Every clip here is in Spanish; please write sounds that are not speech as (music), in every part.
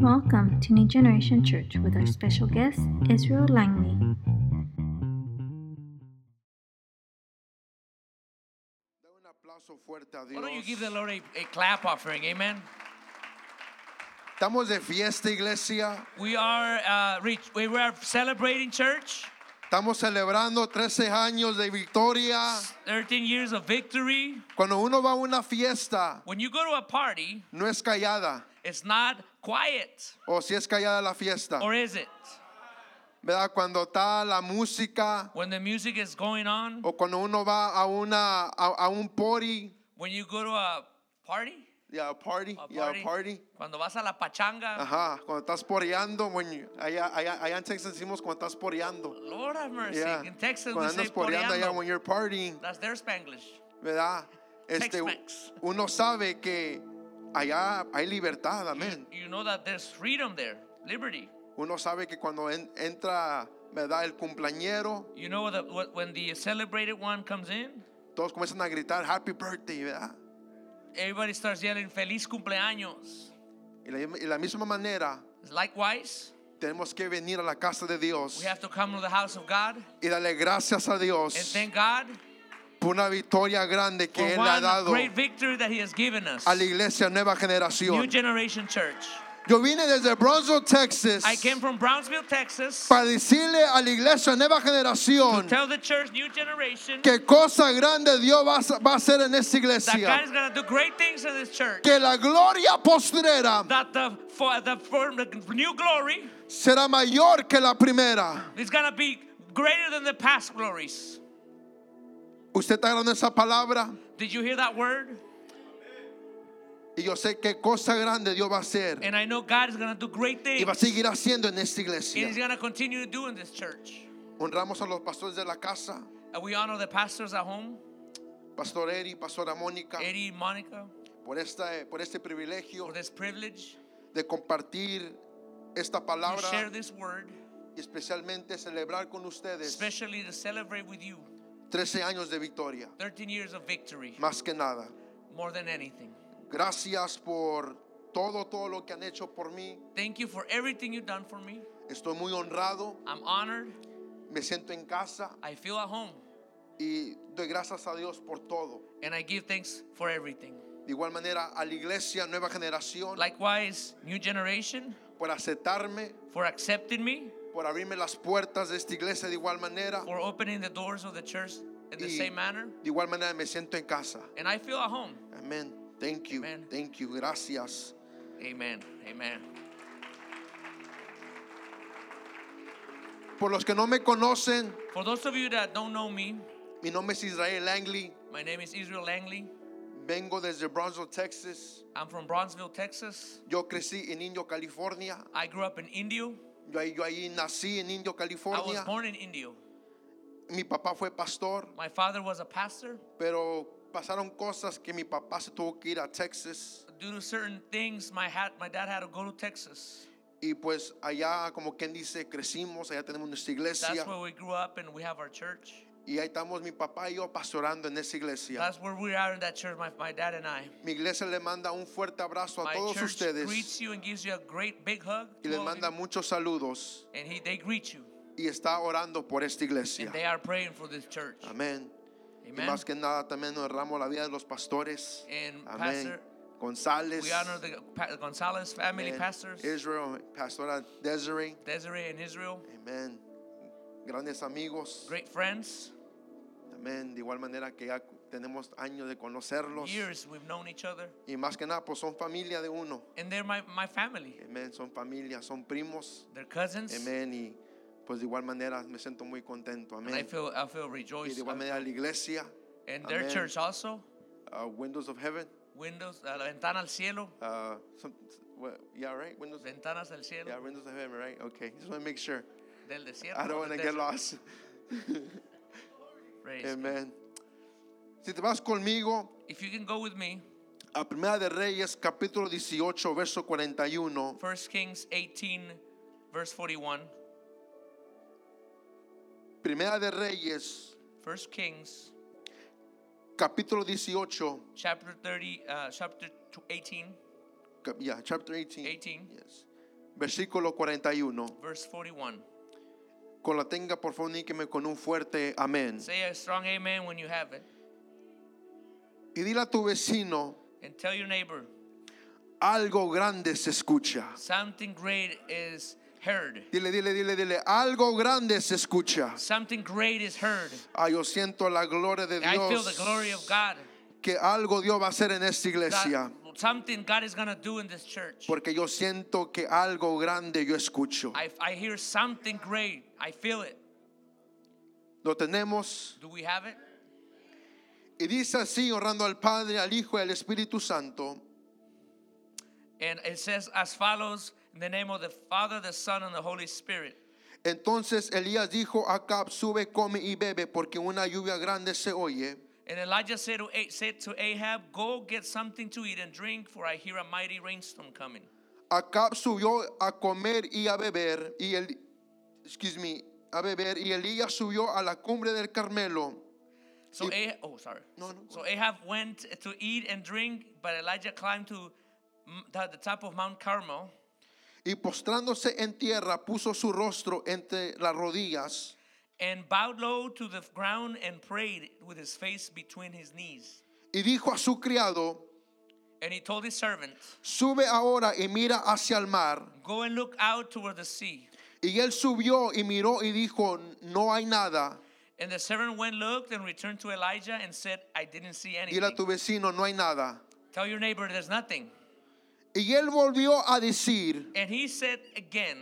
Welcome to New Generation Church with our special guest, Israel Langley. Why don't you give the Lord a, a clap offering? Amen. Estamos de fiesta, iglesia. We are uh, we are celebrating church. Estamos celebrando 13 años de victoria. 13 years of victory. Cuando uno va a una fiesta, When you go to a party, no es callada. It's not quiet, O si es callada la fiesta. or is it? ¿Verdad? Cuando está la música. When the music is going on, O cuando uno va a, una, a, a un party. when you go to a party, Ya, party. a Ya, party, party. cuando vas a la pachanga, Ajá. Cuando estás poreando. When you- allá, allá, allá en Texas decimos cuando estás poreando. Lord have mercy. Yeah. In Texas, we Cuando say andas poreando allá when you're partying. That's their Spanglish. ¿verdad? Este, uno sabe que allá hay libertad, amén. You know that there's freedom there, liberty. Uno sabe que cuando en- entra, ¿verdad? El cumpleañero, You know that what, when the celebrated one comes in, todos comienzan a gritar Happy Birthday, ¿verdad? everybody starts yelling "Feliz cumpleaños." Y la, y la misma manera Likewise, tenemos que venir a la casa de Dios we have to come to the house of God y darle gracias a and Dios thank God por una victoria grande que Él ha dado great victory that He has given us. a la iglesia Nueva New Generación. Generation Church. Yo vine desde Bronzeville, Texas, I came from Brownsville, Texas, para decirle a la iglesia Nueva Generación tell the church, New Generation, que cosa grande Dios va a- va a hacer en esta that God iglesia. is going to do great things in this church. Que la gloria postrera That the for the, for the new glory será mayor que la primera. is going to be greater than the past glories. Usted está dando esa palabra Did you hear that word? y yo sé qué cosa grande Dios va a hacer And I know God is going to do great y va a things. seguir haciendo en esta And He's iglesia. going to continue to do in this church. Honramos a los pastores de la casa, And we honor the pastors at home, Pastor Eri, Pastora Mónica, Eddie, Monica, por, esta, por este privilegio for this privilege de compartir esta to palabra share this word, y especialmente celebrar con ustedes especially to celebrate with you 13 años de victoria, 13 years of victory, más que nada. more than anything. Gracias por todo, todo lo que han hecho por mí. Thank you for everything you've done for me. Estoy muy honrado, I'm honored. me siento en casa I feel at home. y doy gracias a Dios por todo. And I give thanks for everything. De igual manera a la iglesia Nueva Generación Likewise, new generation, por aceptarme, for accepting me, por abrirme las puertas de esta iglesia de igual manera. for opening the doors of the church in the Y same manner. de igual manera me siento en casa. And I feel at home. Amén. Thank you. Amen. Thank you. Gracias. Amen. Amen. Por los que no me conocen, For those of you that don't know me, mi nombre es Israel Langley. my name is Israel Langley. Vengo desde Brownsville, Texas. I'm from Bronzeville, Texas. Yo crecí en Indio, California. I grew up in Indio. Yo ahí, yo ahí nací en Indio, I was California. born in Indio. Mi papá fue pastor, My father was a pastor. pero pasaron cosas que mi papá se tuvo que ir a Texas. Due to certain things, my, hat, my dad had to go to Texas. Y pues allá, como quien dice, crecimos, allá tenemos nuestra iglesia. That's where we grew up and we have our church. Y ahí estamos mi papá y yo pastorando en esa iglesia. That's where we are in that church, my, my dad and I. Mi iglesia le manda un fuerte abrazo a My todos church ustedes greets you and gives you a great big hug. y les manda muchos saludos And he, they greet you. y está orando por esta iglesia. And they are praying for this church. Amén. Y Amen. más que nada también honramos la vida de los pastores. And Amén. Pastor, González. we honor the Pa- Gonzalez family pastors, Israel, Pastora Desiree. Desiree and Israel, Amén. Grandes amigos. great friends. Amén. De igual manera que ya tenemos años de conocerlos. Years we've known each other. Y más que nada, pues son familia de uno. And they're my, my family. Amén. Son familia, son primos. They're cousins. Amén. Y pues de igual manera me siento muy contento. I feel, I feel Y rejoiced. de igual manera la iglesia, And their church also, uh, Windows of Heaven. windows, uh, la ventana al cielo, Uh, some, what, yeah, right? Windows. ventanas del cielo, Yeah, Windows of Heaven, right? Okay. Just want to make sure. Del desierto. I don't want to get lost. Amen. Si te vas conmigo If you can go with me, a Primera de Reyes, capítulo 18, verso 41. 1 Kings 18, verse 41. Primera de Reyes, 1 Kings capítulo 18, chapter 30, uh, chapter 18, yeah, chapter 18. 18. Yes. versículo 41. verse 41. Con la tenga, por favor, con un fuerte amén. Say a strong amen when you have it. Y dile a tu vecino, And tell your neighbor, algo grande se escucha. something great is heard. Dile, dile, dile, dile, algo grande se escucha. Something great is heard. Ah, yo siento la gloria de I feel the Dios. glory of God. Que algo Dios va a hacer en esta iglesia. Something God is going to do in this church. Porque yo siento que algo grande yo escucho. I, I hear something great. I feel it. Lo tenemos. Do we have it? Y dice así, honrando al Padre, al Hijo y al Espíritu Santo. And it says as follows in the name of the Father, the Son, and the Holy Spirit. Entonces Elías dijo a Acab, sube, come y bebe, porque una lluvia grande se oye. And Elijah said to, said to Ahab, Go get something to eat and drink, for I hear a mighty rainstorm coming. Acab subió a comer y a beber, y el, excuse me, a beber, y Elías subió a la cumbre del Carmelo. So Y- Ahab, oh sorry. No, no, So Ahab went to eat and drink, but Elijah climbed to the the top of Mount Carmel. Y postrándose en tierra, puso su rostro entre las rodillas. And bowed low to the ground and prayed with his face between his knees. Y dijo a su criado, And he told his servant, sube ahora y mira hacia el mar. Go and look out toward the sea. Y él subió y miró y dijo, no hay nada. And the servant went, looked, and returned to Elijah and said, I didn't see Dile a anything. tu vecino, no hay nada. Tell your neighbor there's nothing. Y él volvió a decir, And he said again,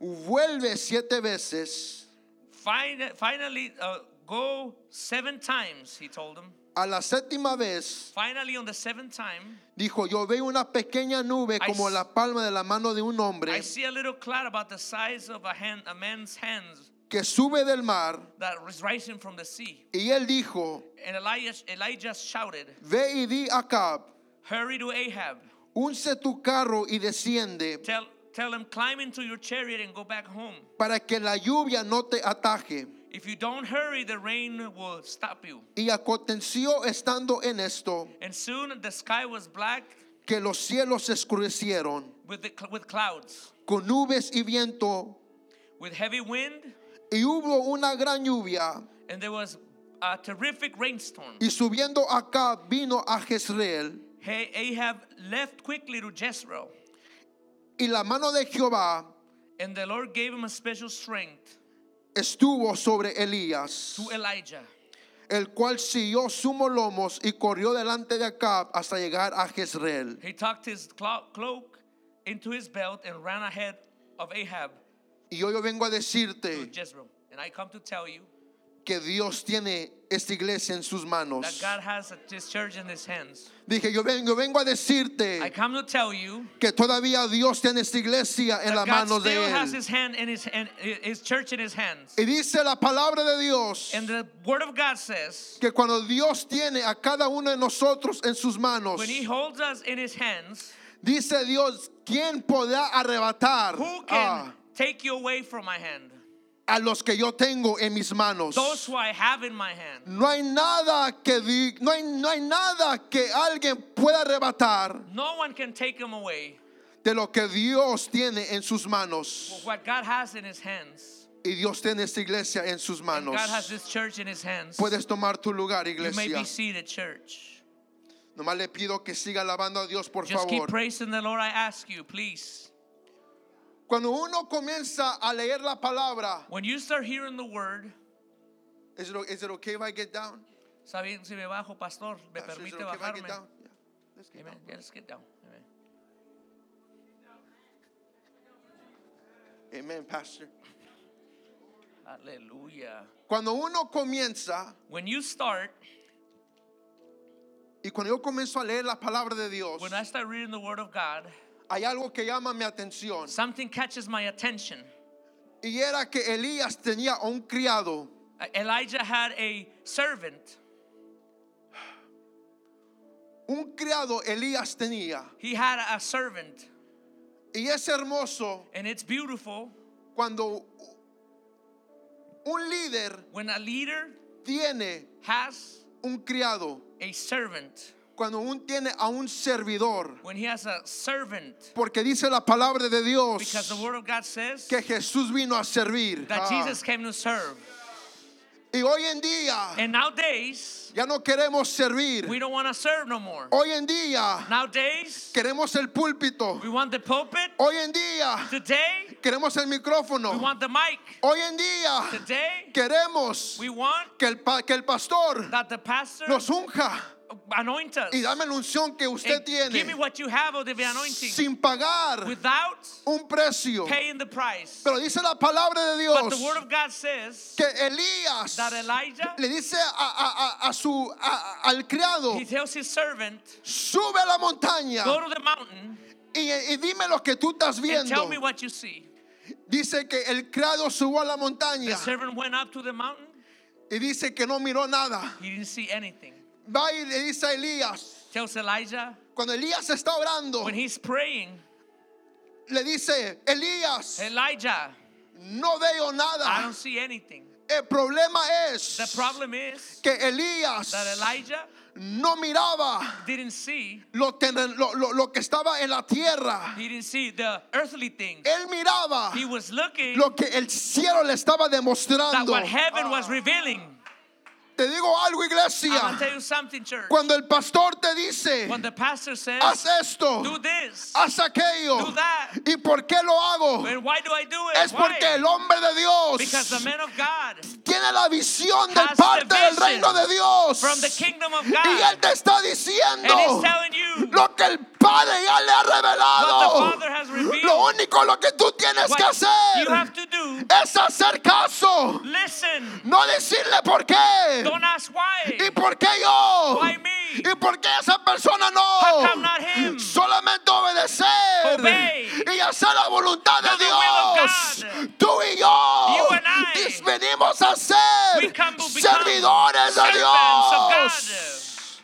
vuelve siete veces. Fin- finally, uh, go seven times, he told him. A la séptima vez Finally, on the seventh time, dijo, yo veo una pequeña nube I como s- la palma de la mano de un hombre I see a little cloud about the size of a, hand, a man's hands que sube del mar. that is rising from the sea. Y él dijo, And Elijah, Elijah shouted, ve y di a Acab, Hurry to Ahab. unce tu carro y desciende Tell, tell him, climb into your chariot and go back home. para que la lluvia no te ataje. If you don't hurry, the rain will stop you. Y aconteció estando en esto And soon the sky was black que los cielos se oscurecieron with, the, with clouds, con nubes y viento with heavy wind, y hubo una gran lluvia and there was a terrific rainstorm. y subiendo acá vino a Jezreel Hey, Ahab left quickly to Jezreel, y la mano de Jehová and the Lord gave him a special strength estuvo sobre Elías, to Elijah. el cual siguió sumos lomos y corrió delante de Acab hasta llegar a Jezreel. He tucked his clo- cloak into his belt and ran ahead of Ahab Y hoy yo vengo a to decirte Jezreel. And I come to tell you que Dios tiene esta iglesia en sus that manos. God has this church in his hands. Dije, yo vengo, yo vengo a I decirte come to tell you que todavía Dios tiene esta iglesia en las that manos de Él. his hand in his hand, his church in his hands. Y dice la palabra de Dios And the word of God says, que cuando Dios tiene a cada uno de nosotros en sus manos, when he holds us in his hands, dice Dios, ¿quién podrá arrebatar who can ah, take you away from my hand? A los que yo tengo en mis manos? Those who I have in my hand. No hay nada que no hay, no hay nada que alguien pueda arrebatar No one can take him away. de lo que Dios tiene en sus manos. What God has in his hands. Y Dios tiene esta iglesia en sus manos. God has this church in his hands. Puedes tomar tu lugar, You may iglesia. be seated, church. Nomás le pido que siga alabando a Dios, por Just keep favor. praising the Lord, I ask you, please. Cuando uno comienza a leer la palabra, When you start hearing the word, is it, is it okay if I get down? ¿está bien si me bajo, pastor? ¿Me Pastor, is it permite okay if I bajarme? get down? Yeah. Let's get Amen. down. Yeah, let's get down. Amen. Amen, Pastor. Aleluya. Cuando uno comienza, When you start, y cuando yo comienzo a leer la palabra de Dios, when I start reading the word of God, hay algo que llama mi atención. something catches my attention. Y era que Elías tenía un criado. Uh, Elijah had a servant. Un criado Elías tenía. He had a servant, Y es hermoso and it's beautiful cuando un líder when a leader tiene has un criado. a servant. Cuando un tiene a un servidor, when he has a servant, porque dice la palabra de Dios because the word of God says que Jesús vino a servir. that Ah. Jesus came to serve. Y hoy en día And nowadays, ya no queremos servir. we don't want to serve no more. Hoy en día Nowadays, queremos el púlpito. we want the pulpit. Hoy en día Today, queremos el we micrófono. want the mic. Hoy en día Today, queremos we want que el, que el pastor that the pastor nos unja anoint us. y dame la unción que usted And give me tiene what you have of the anointing sin pagar without un precio. paying the price. Pero dice la palabra de But Dios the word of God says que Elías that Elijah, le dice a, a- a- a su al criado he tells his servant, sube a la montaña go to the mountain y, y dime lo que tú estás and viendo. tell me what you see. Dice que el criado subió a la The montaña servant went up to the mountain. y dice que no miró nada. He didn't see anything. Va y le dice a Elías, Tells Elijah, cuando Elías está orando, when he's praying, le dice, Elías, Elijah, no veo I nada. don't see anything. El problema es The problem is que Elías that Elijah no miraba didn't see, lo, terren- lo- lo- lo que estaba en la tierra. he didn't see the earthly things. Él miraba He was looking lo que el cielo le estaba that demostrando. what heaven was revealing. Te digo algo, iglesia. tell you something, church. Cuando el pastor te dice, When the pastor says, haz esto, do this, haz aquello. do that. ¿Y por qué lo hago? and why do I do it? Es porque el hombre de Dios God tiene la visión de parte del reino de Dios. from the kingdom of Y Él God, te está diciendo you lo que el Padre ya le ha revelado. Lo único lo que tú tienes que hacer es hacer caso. listen. No decirle por qué. Don't ask why. ¿Y por qué yo? Why me? ¿Y por qué esa persona How come no? not him? Solamente obedecer Obey. y hacer la voluntad de Dios. Tú y yo venimos a ser We servidores de Dios.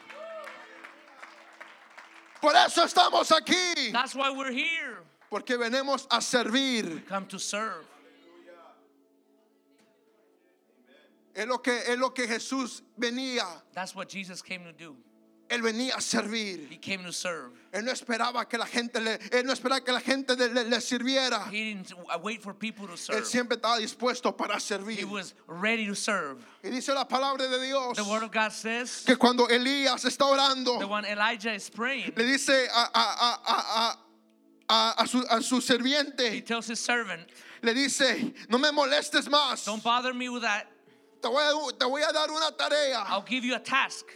Por eso estamos aquí. That's why we're here. Porque venimos a servir. Come to serve. Es lo que, es lo que Jesús venía. That's what Jesus came to do. Él venía a servir. He came to serve. Él no esperaba que la gente le, él no esperaba que la gente le, le- sirviera. He didn't wait for people to Él serve. siempre estaba dispuesto para He servir. was ready to serve. Y dice la palabra de Dios The word of God says que cuando Elías está orando, that when Elijah is praying, le dice a, a- a- a- a- a- a su, a su he sirviente, tells his servant, le dice, no me molestes más. Don't bother me with that. Te voy, a, te voy a dar una tarea. I'll give you a task.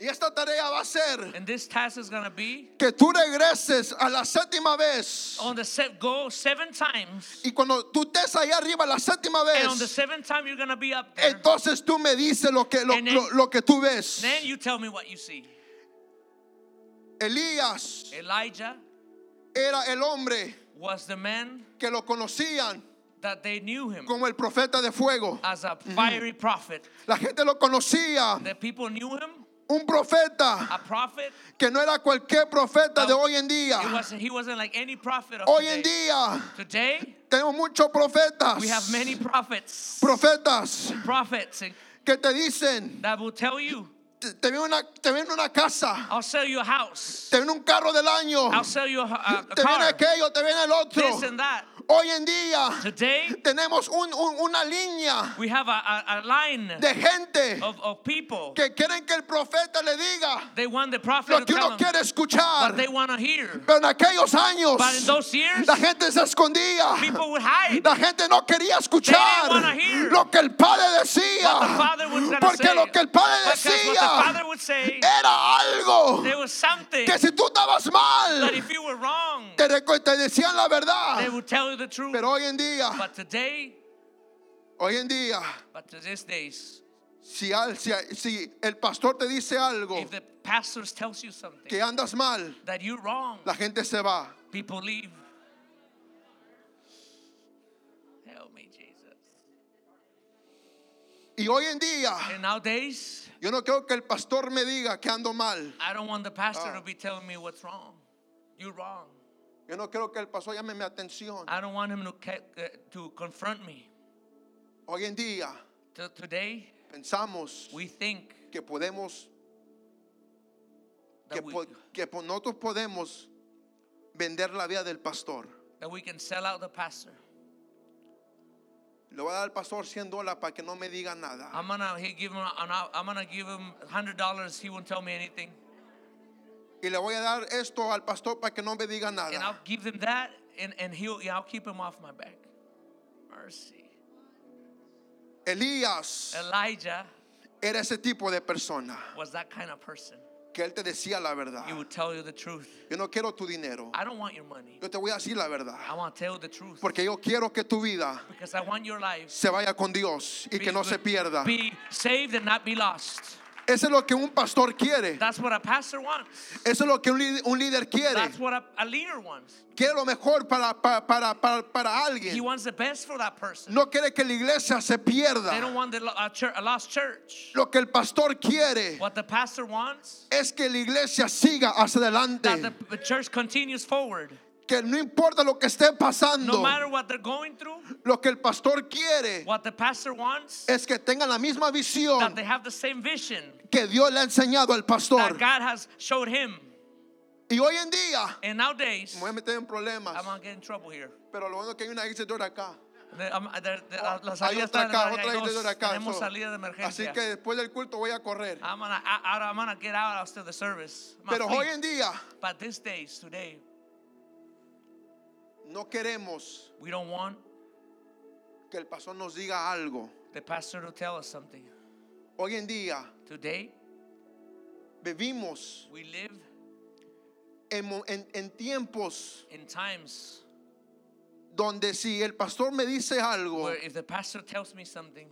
Y esta tarea va a ser And this task is to be que tú regreses a la séptima vez. on the set, go seven times. Y cuando tú estés ahí arriba la séptima And on the vez, seventh time, you're to be up there. entonces tú me dices lo que, lo, then- lo- lo que tú ves. Then you tell me what you see. Elías Elijah era el hombre was the man que lo conocían that they knew him como el profeta de fuego. as a fiery prophet. La gente lo conocía, The people knew him, un profeta a prophet. que no era cualquier profeta de hoy en día. wasn't, he wasn't like any prophet of Hoy en día Today, tenemos muchos profetas, we have many prophets, profetas prophets que te dicen, that will tell you, te, viene una, te viene una casa, I'll sell you a house, te viene un carro del año, I'll sell you a, a- a te viene aquello, te viene el otro. this and that. Hoy en día Today, tenemos un- un- una línea we have a, a, a line de gente of, of people. que quieren que el profeta le diga They want the prophet lo que uno them quiere escuchar. what they want to hear. Pero en aquellos años But in those years, la gente se escondía. people would hide. La gente no quería escuchar hear lo que el padre decía. what the father was gonna Porque say. lo que el padre Because what the decía father would say, era algo there was something que si tú estabas mal, that if you were wrong, te, decían la they verdad. would tell you the truth. Pero hoy en día, But today, hoy en día, but to these days, si, al- si, si el pastor te dice algo if the pastor tells you something que andas mal, that you're wrong, la gente se va. people leave. Help me, Jesus. Y hoy en día, And nowadays, yo no quiero que el pastor me diga que ando mal. I don't want the pastor Ah. to be telling me what's wrong. You're wrong. Yo no quiero que el pastor llame mi atención. I don't want him to, uh, to confront me. Hoy en día today, pensamos we think que podemos que, we, po- que nosotros podemos vender la vida del pastor. that we can sell out the pastor. Le voy a dar al pastor 100 dólares para que no me diga nada. I'm gonna he give him I'm gonna give him hundred dollars. He won't tell me anything, Y le voy a dar esto al pastor para que no me diga and I'll nada. give him that, and and he'll I'll keep him off my back. Mercy. Elías Elijah era ese tipo de persona was that kind of person. que él te decía la verdad. He would tell you the truth. Yo no quiero tu dinero. I don't want your money. Yo te voy a decir la verdad. I want to tell you the truth Porque yo quiero que tu vida because I want your life se vaya con Dios y que no se pierda. Be saved and not be lost. Eso es lo que un pastor quiere. That's what a pastor wants. Eso es lo que un un líder quiere. That's what a, a leader wants. Quiere lo mejor para, para, para, para, para He alguien. wants the best for that person. No quiere que la iglesia se They don't pierda. want the, a, church, a lost church. Lo que el pastor quiere What the pastor wants, es que la iglesia siga hacia that adelante. the, the church continues forward. Que no importa lo que esté No pasando, matter what they're going through, lo que el pastor quiere what the pastor wants, es que tengan la misma that visión they have the same vision que Dios le ha enseñado al pastor. that God has showed him. Y hoy en día, And nowadays, me voy a meter en problemas, I'm gonna get in trouble here. pero lo bueno es que hay una iglesia acá. De- there- there- la- la Hay salida otra está- acá, hay otra dos. iglesia acá. Tenemos so- salida de así emergencia. que después del culto voy a correr. I'm gonna, I, I- I'm gonna get out after the service. I'm Pero hoy en día But these days, today, no queremos we don't want que el pastor nos diga algo. the pastor to tell us something. Hoy en día Today, vivimos we live en, en- en tiempos in times donde si el pastor me dice algo where if the pastor tells me something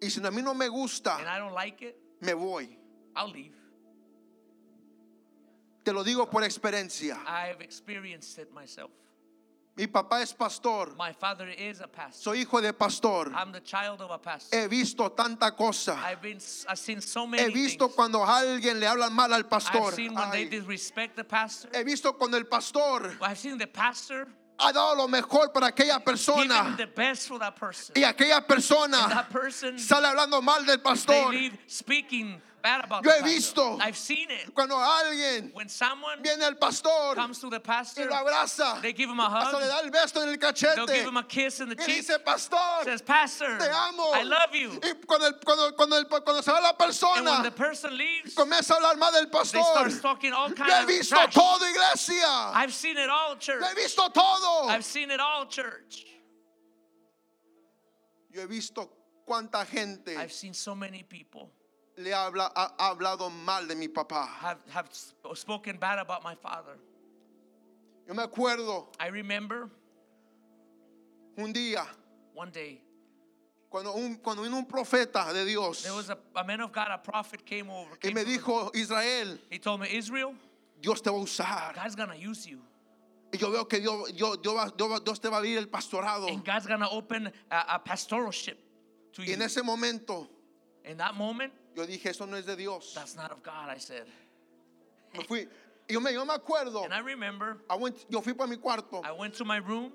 y si a mí no me and gusta, I don't like it, me voy. I'll leave. Te lo digo por experiencia. I've experienced it myself. Mi papá es pastor. My father is a pastor. Soy hijo de pastor. I'm the child of a pastor. He visto tanta cosa. I've been, I've seen so many He visto things. cuando a alguien le hablan mal al pastor. I've seen when they disrespect the pastor. He visto cuando el pastor I've seen the pastor ha dado lo mejor para aquella persona the best for that person. y aquella persona person, sale hablando mal del pastor. Bad about Yo he visto I've seen it. Cuando alguien When someone viene al pastor comes to the y pastor, lo abraza, they give him a hasta le hug. da el beso en el They'll give cachete him a kiss in the y cheek. dice, pastor, Says, Pastor, te amo. I love you. Y cuando, el- cuando, cuando, el- cuando se va la And when persona, the person leaves, comienza a hablar mal del they pastor. start talking all Yo kinds he of visto trash. todo, iglesia. I've seen it all, church. Yo he visto todo. I've seen it all, church. Yo he visto cuánta gente I've seen so many people le habla, ha, ha hablado mal de mi papá. have, have sp- spoken bad about my father. Yo me acuerdo I remember un día one day cuando, un, cuando vino un profeta de Dios there was a, a man of God, a prophet came over. y came me to me. dijo, Israel, he told me, Israel, Dios te va a usar. God's gonna use you. Y yo veo que Dios, Dios, Dios, Dios te va a abrir el pastorado. And God's gonna open a, a pastoralship to Y you. en ese momento In that moment, yo dije, eso no es de Dios. that's not of God, I said. Me fui. Yo me, yo me acuerdo, And I remember I went- yo fui para mi cuarto I went to my room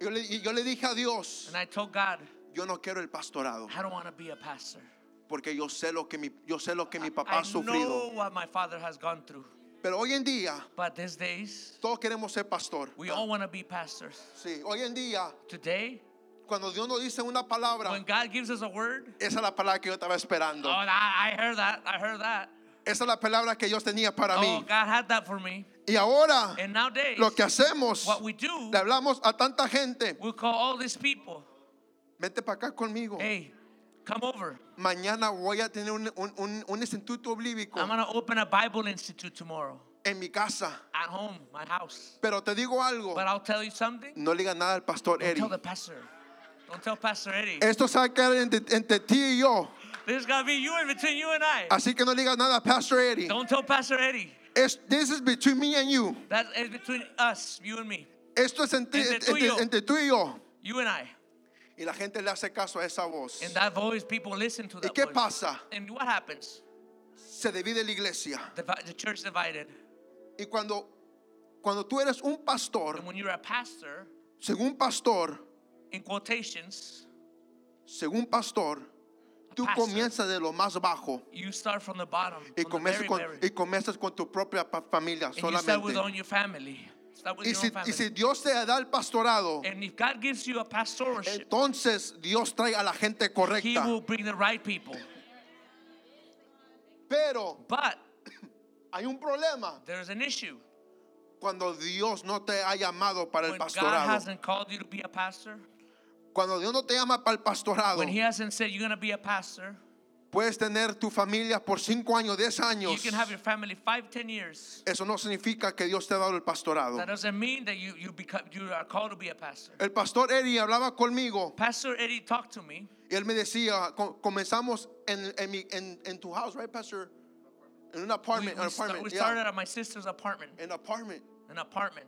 yo le, yo le dije a Dios, and I told God, yo no quiero el pastorado I don't want to be a pastor. porque yo sé lo que mi, yo sé lo que mi papá I ha sufrido. know what my father has gone through. Pero hoy en día But these days, todos queremos ser pastor. we all want to be pastors. Sí, hoy en día Today, cuando Dios nos dice una palabra, when God gives us a word, esa es la palabra que yo estaba oh, esperando. I, I heard that. I heard that. Esa es la palabra que Dios tenía para Oh, mí. God had that for me. Y ahora And nowadays, lo que hacemos, what we do, le hablamos a tanta gente, we call all these people, vente para acá conmigo. hey, come over. Mañana voy a tener un, un, instituto bíblico I'm going to open a Bible Institute tomorrow en mi casa. at home, my house. Pero te digo algo, But I'll tell you something. no le digas nada al pastor Don't Don't tell Pastor Eddie. Esto se va a quedar entre, entre ti y yo. This is gonna be you and between you and I. Así que no digas nada a Pastor Eddie. Don't tell Pastor Eddie. Es, this is between me and you. That is between us, you and me, Esto es entre, Entre tú y yo. entre tú y yo. you and I. Y la gente le hace caso a esa voz. And that voice, people listen to ¿Y that qué voice. pasa? And what happens? Se divide la iglesia. Divi- The church divided. Y cuando, cuando tú eres un pastor, And when you're a pastor, según pastor, in quotations, según pastor, Tú pastor, comienzas de lo más bajo you start from the bottom, y from the comienzas very, con, y comienzas con tu propia familia and you start with solamente. your family. Y si, y si Dios te da el pastorado, and if God gives you a pastorship, entonces Dios trae a la gente He correcta. will bring the right people. Pero But hay un problema there's an issue. cuando Dios no te ha llamado para el When God pastorado. hasn't called you to be a pastor, Cuando Dios no te llama para el pastorado, when He hasn't said you're going to be a pastor, puedes tener tu familia por cinco años, diez you años. can have your family five, ten years. Eso no significa que Dios te ha dado el pastorado. That doesn't mean that you, you, become, you are called to be a pastor. El pastor Eddie hablaba conmigo Pastor Eddie talked to me. y él me decía, co- comenzamos en, en, mi- en, en tu house, right, Pastor? En un We, apartment, we an sta- apartment, we yeah. started at my sister's apartment, en apartment. an apartment.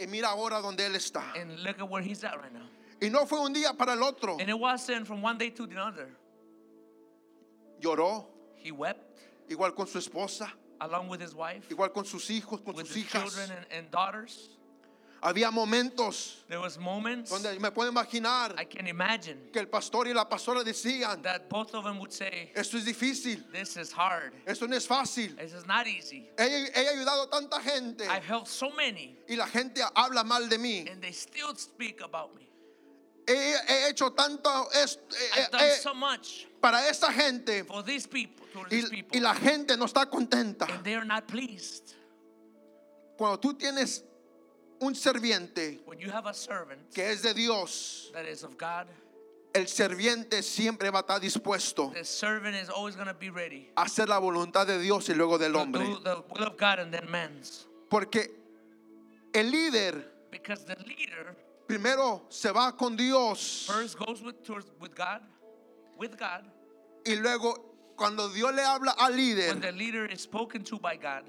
Y mira ahora donde él está. And look at where he's at right now. Y no fue un día para el otro. And it wasn't from one day to the other. Lloró, He wept igual con su esposa, along with his wife, igual con sus hijos, con with sus his hijas. children and, and daughters. Había momentos There was moments donde me puedo imaginar I can que el pastor y la pastora decían, that both of them would say, esto es difícil, This is hard. esto no es fácil. This is not easy. He, he ayudado a tanta gente I've helped so many, y la gente habla mal de mí. and they still speak about me. He, he hecho tanto es- eh, done eh, so much para esta gente for these people, y, people, y la gente no está contenta. and they are not pleased. Cuando tú tienes un serviente When you have a servant que es de Dios, that is of God, el serviente siempre va a estar dispuesto the servant is always going to be ready a hacer la voluntad de Dios y luego del hombre. Porque el líder Because the leader primero se va con Dios first goes with God, with God. y luego cuando Dios le habla al When líder, the leader is spoken to by God,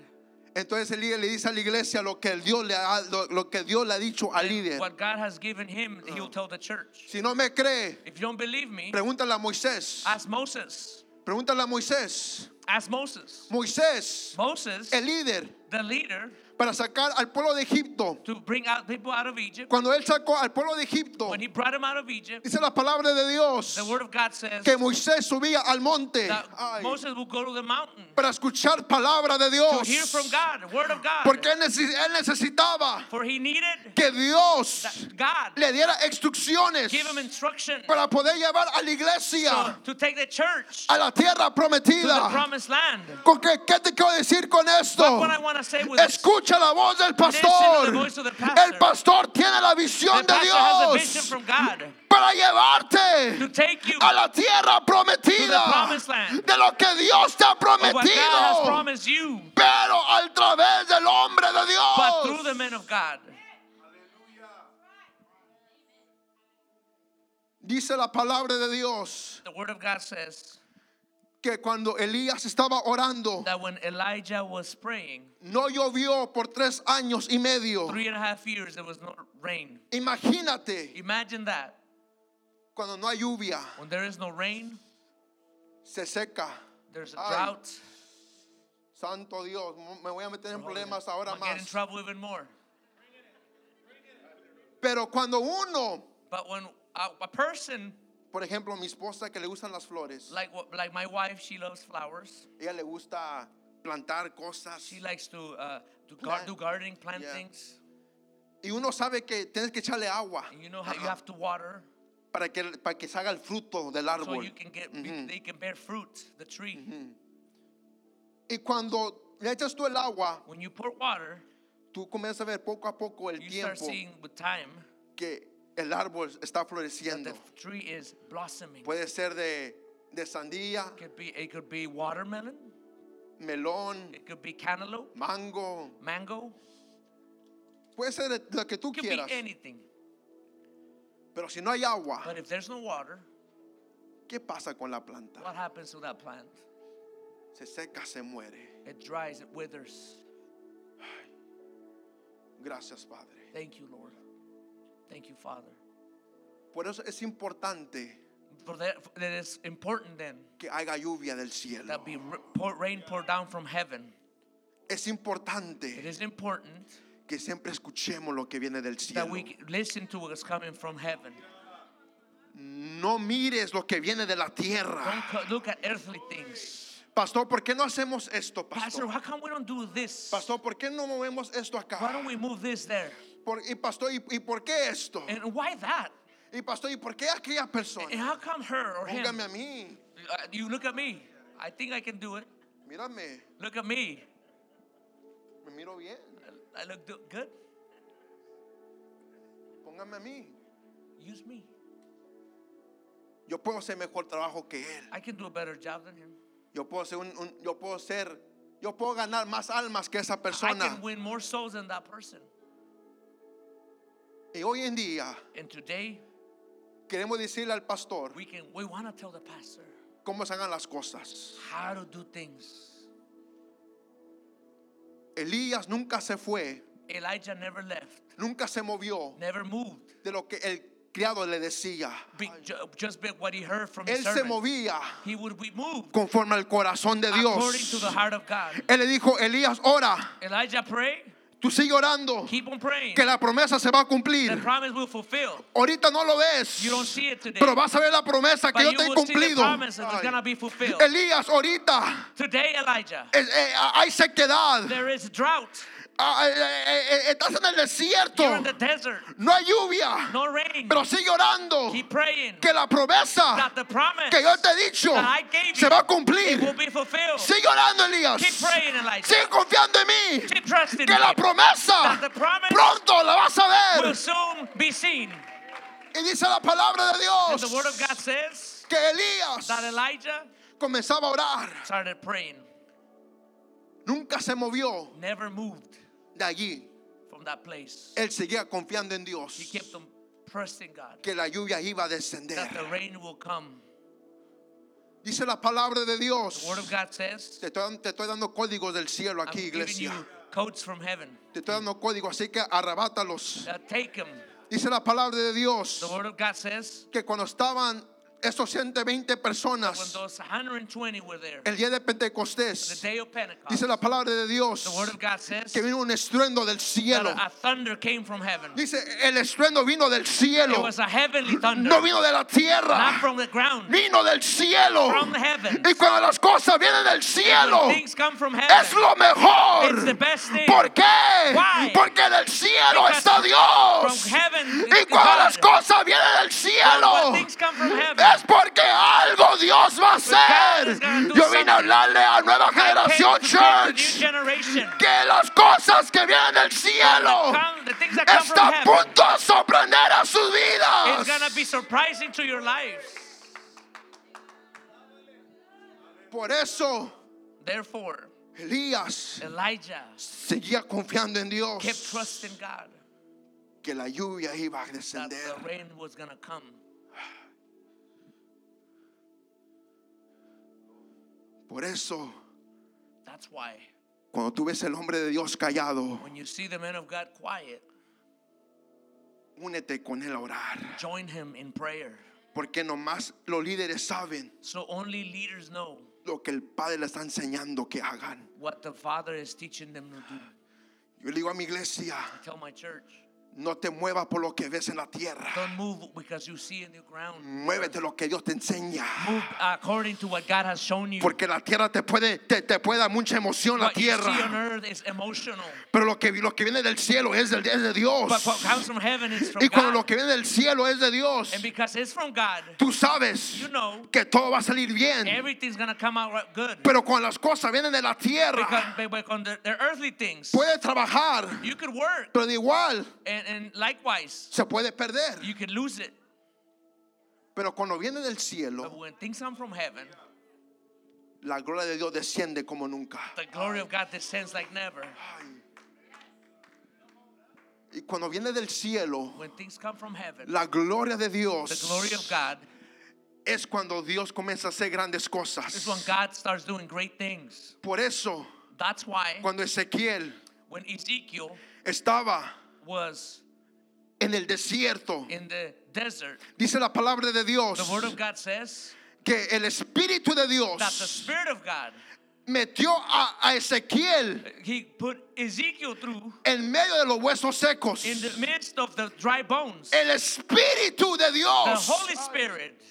entonces el líder le dice a la iglesia lo que el Dios le ha, lo, lo que Dios le ha dicho al líder. what God has given him, he'll tell the church. Si no me cree, If you don't believe me, pregúntale a Moisés. ask Moses. Pregúntale a Moisés. Ask Moses. Moisés, Moses, el líder, the leader, para sacar al pueblo de Egipto. to bring out people out of Egypt. Cuando él sacó al pueblo de Egipto, When he brought them out of Egypt, dice la palabra de Dios the word of God says que Moisés subía al monte that Moses go to the mountain para escuchar palabra de to Dios. hear from God, word of God. Porque él, necesi- él necesitaba For he needed que Dios that God le diera instrucciones give him instruction para poder llevar a la so, iglesia to take the church a la tierra to the prometida. promised land. ¿Con qué, ¿Qué te quiero decir con esto? What, Escucha la voz del pastor. El pastor. tiene la visión de Dios para llevarte a la tierra prometida de lo que Dios te ha prometido, pero a través del hombre de Dios. Dice la palabra de Dios. The word of God says que cuando Elías estaba orando, that when Elijah was praying, no llovió por tres años y medio. three and a half years there was no rain. Imagínate Imagine that. cuando no hay lluvia, When there is no rain, se seca. there's a Ay, drought. Santo Dios, me voy a meter en problemas ahora I'll get in más. trouble even more. Pero cuando uno, But when a, a person por ejemplo, mi esposa que le gustan las flores, like my wife, she loves flowers. ella le gusta plantar cosas. She likes to uh, do, gar- Plant. do gardening, plant Yeah. things. Y uno sabe que tienes que echarle agua And you know how you have to water para que, para que salga el fruto del so árbol. you can get they can bear fruit, the tree. Y cuando le echas tú el agua, When you pour water, tú comienzas a ver poco a poco el you start tiempo seeing with time que el árbol está floreciendo. the tree is blossoming. Puede ser de, de sandía, It could be it could be watermelon, melón, it could be cantaloupe, mango. mango, Puede ser de lo que tú it could be quieras. anything. Pero si no hay agua, But if there's no water, ¿qué pasa con la planta? what happens to that plant? Se seca, se muere. It dries, it withers. Gracias, Padre. Thank you, Lord. Thank you, Father. Por eso es importante For that, it is important then que haga lluvia del cielo. that be pour, rain pour down from heaven. Es It importante is important que siempre escuchemos lo que viene del that cielo. we listen to what's coming from heaven. no mires lo que viene de la Don't tierra. co- look at earthly things. Pastor, ¿por qué no hacemos esto, Pastor, pastor? how come we don't do this? Pastor, ¿por qué no movemos esto Why acá? don't we move this there? Por- y pastor, ¿y, y por qué esto? And why that? Y pastor, ¿y por qué aquella And persona? how come her or him? Póngame a mí. Uh, you look at me. I think I can do it. Mírame, Look at me. me miro bien. I look do- good. Póngame a mí. Use me. Yo puedo hacer mejor trabajo que él. I can do a better job than him. Yo puedo ser un, un- yo puedo ser, yo puedo ganar más almas que esa I persona. can win more souls than that person. Y hoy en día And today, queremos decirle al pastor we can we want to tell the pastor cómo se hagan las cosas. how to do things. Elías nunca se fue, Elijah never left, nunca se movió never moved. de lo que el criado le decía. Be, ju- just be what he heard from Él se movía He would be moved conforme al corazón de according to Dios. the heart of God. Él le dijo, Elías, ora, Elijah pray, tú sigue orando, keep on praying. que la promesa se va a The cumplir. promise will fulfill. Ahorita no lo ves, You don't see it today, pero vas a ver la promesa que yo te he the cumplido. Elías, ahorita Today, Elijah, eh, hay sequedad. there is drought. Ah, eh, eh, eh, estás en el desierto. You're in the desert, No hay lluvia. no rain. Pero sigue orando. Keep praying Que la promesa that the promise que yo te he dicho se va a it will cumplir. be fulfilled. Sigue orando, Elías. Keep praying, Elijah. Sigue confiando en mí. Keep trusting Que la me. promesa That the promise pronto la vas a will ver. soon be seen. Y dice la palabra de Dios the word of God says que Elías that Elijah comenzaba a orar. started praying, Nunca se movió never moved de allí. from that place. Él seguía confiando en He Dios. kept on trusting God Que la lluvia iba a descender. that the rain will come. Dice la palabra de Dios. The word of God says, Te estoy, te estoy dando códigos del cielo I'm aquí, giving iglesia. codes from heaven. Te estoy dando códigos, así que arrebátalos. Uh, take them. Dice la palabra de Dios The word of God says, que cuando estaban estos 120 when personas those 120 were there, el día de the Pentecostés, dice la palabra de Dios the word of God says que vino un estruendo del cielo. a, a thunder came from heaven. Dice, el estruendo vino del cielo, was a heavenly thunder, no vino de la not tierra, from the ground, vino del cielo. from the heavens. Y cuando las cosas vienen del cielo, When things come from heaven, es lo mejor. It's the best thing. ¿Por qué? Porque del cielo está Dios. from heaven Y cuando las cosas vienen del cielo, es porque algo Dios va a hacer. Yo vine a hablarle a nueva generación church que las cosas que vienen del cielo The, come, the things that come from está a punto de sorprender a sus vidas. be surprising to your lives. Por eso Therefore, Elías Elijah seguía confiando en Dios kept trusting God que la lluvia iba a that descender. the rain was gonna come. Por eso That's why cuando tú ves el hombre de Dios callado, when you see the man of God quiet, únete con él a orar. join him in prayer. Porque nomás los líderes saben So only leaders know lo que el Padre le está enseñando que hagan. what the Father is teaching them to do. Yo le digo a mi iglesia, I tell my church, no te muevas por lo que ves en la tierra. don't move because you see in the ground. Muévete lo que Dios te enseña. Move according to what God has shown you. Porque la tierra te puede, te, te puede dar mucha emoción la What you see on tierra. earth is emotional. Pero lo que, lo que viene del cielo es, del, es de Dios. But what comes from heaven is from Y cuando lo God. que viene del cielo es de Dios, And because it's from God, tú sabes you know que todo va a salir bien. everything's gonna come out good. Pero cuando las cosas vienen de la Because tierra, but- but the, the earthly things, puede trabajar, you could work, pero de igual and, and likewise, se puede perder. you could lose it. Pero cuando viene del But cielo, when things come from heaven, la gloria de Dios desciende como nunca. the glory of God descends like never. Y cuando viene del cielo, When things come from heaven, la gloria de the Dios glory of God es cuando Dios comienza a hacer grandes is when cosas. God starts doing great things. Por eso, That's why cuando Ezequiel when Ezekiel estaba was en el desierto, in the desert, dice la palabra de Dios the word of God says que el Espíritu de that the Dios Spirit of God metió a, a Ezequiel He put Ezekiel through en medio de los huesos secos. in the midst of the dry bones. El Espíritu de The Dios Holy Spirit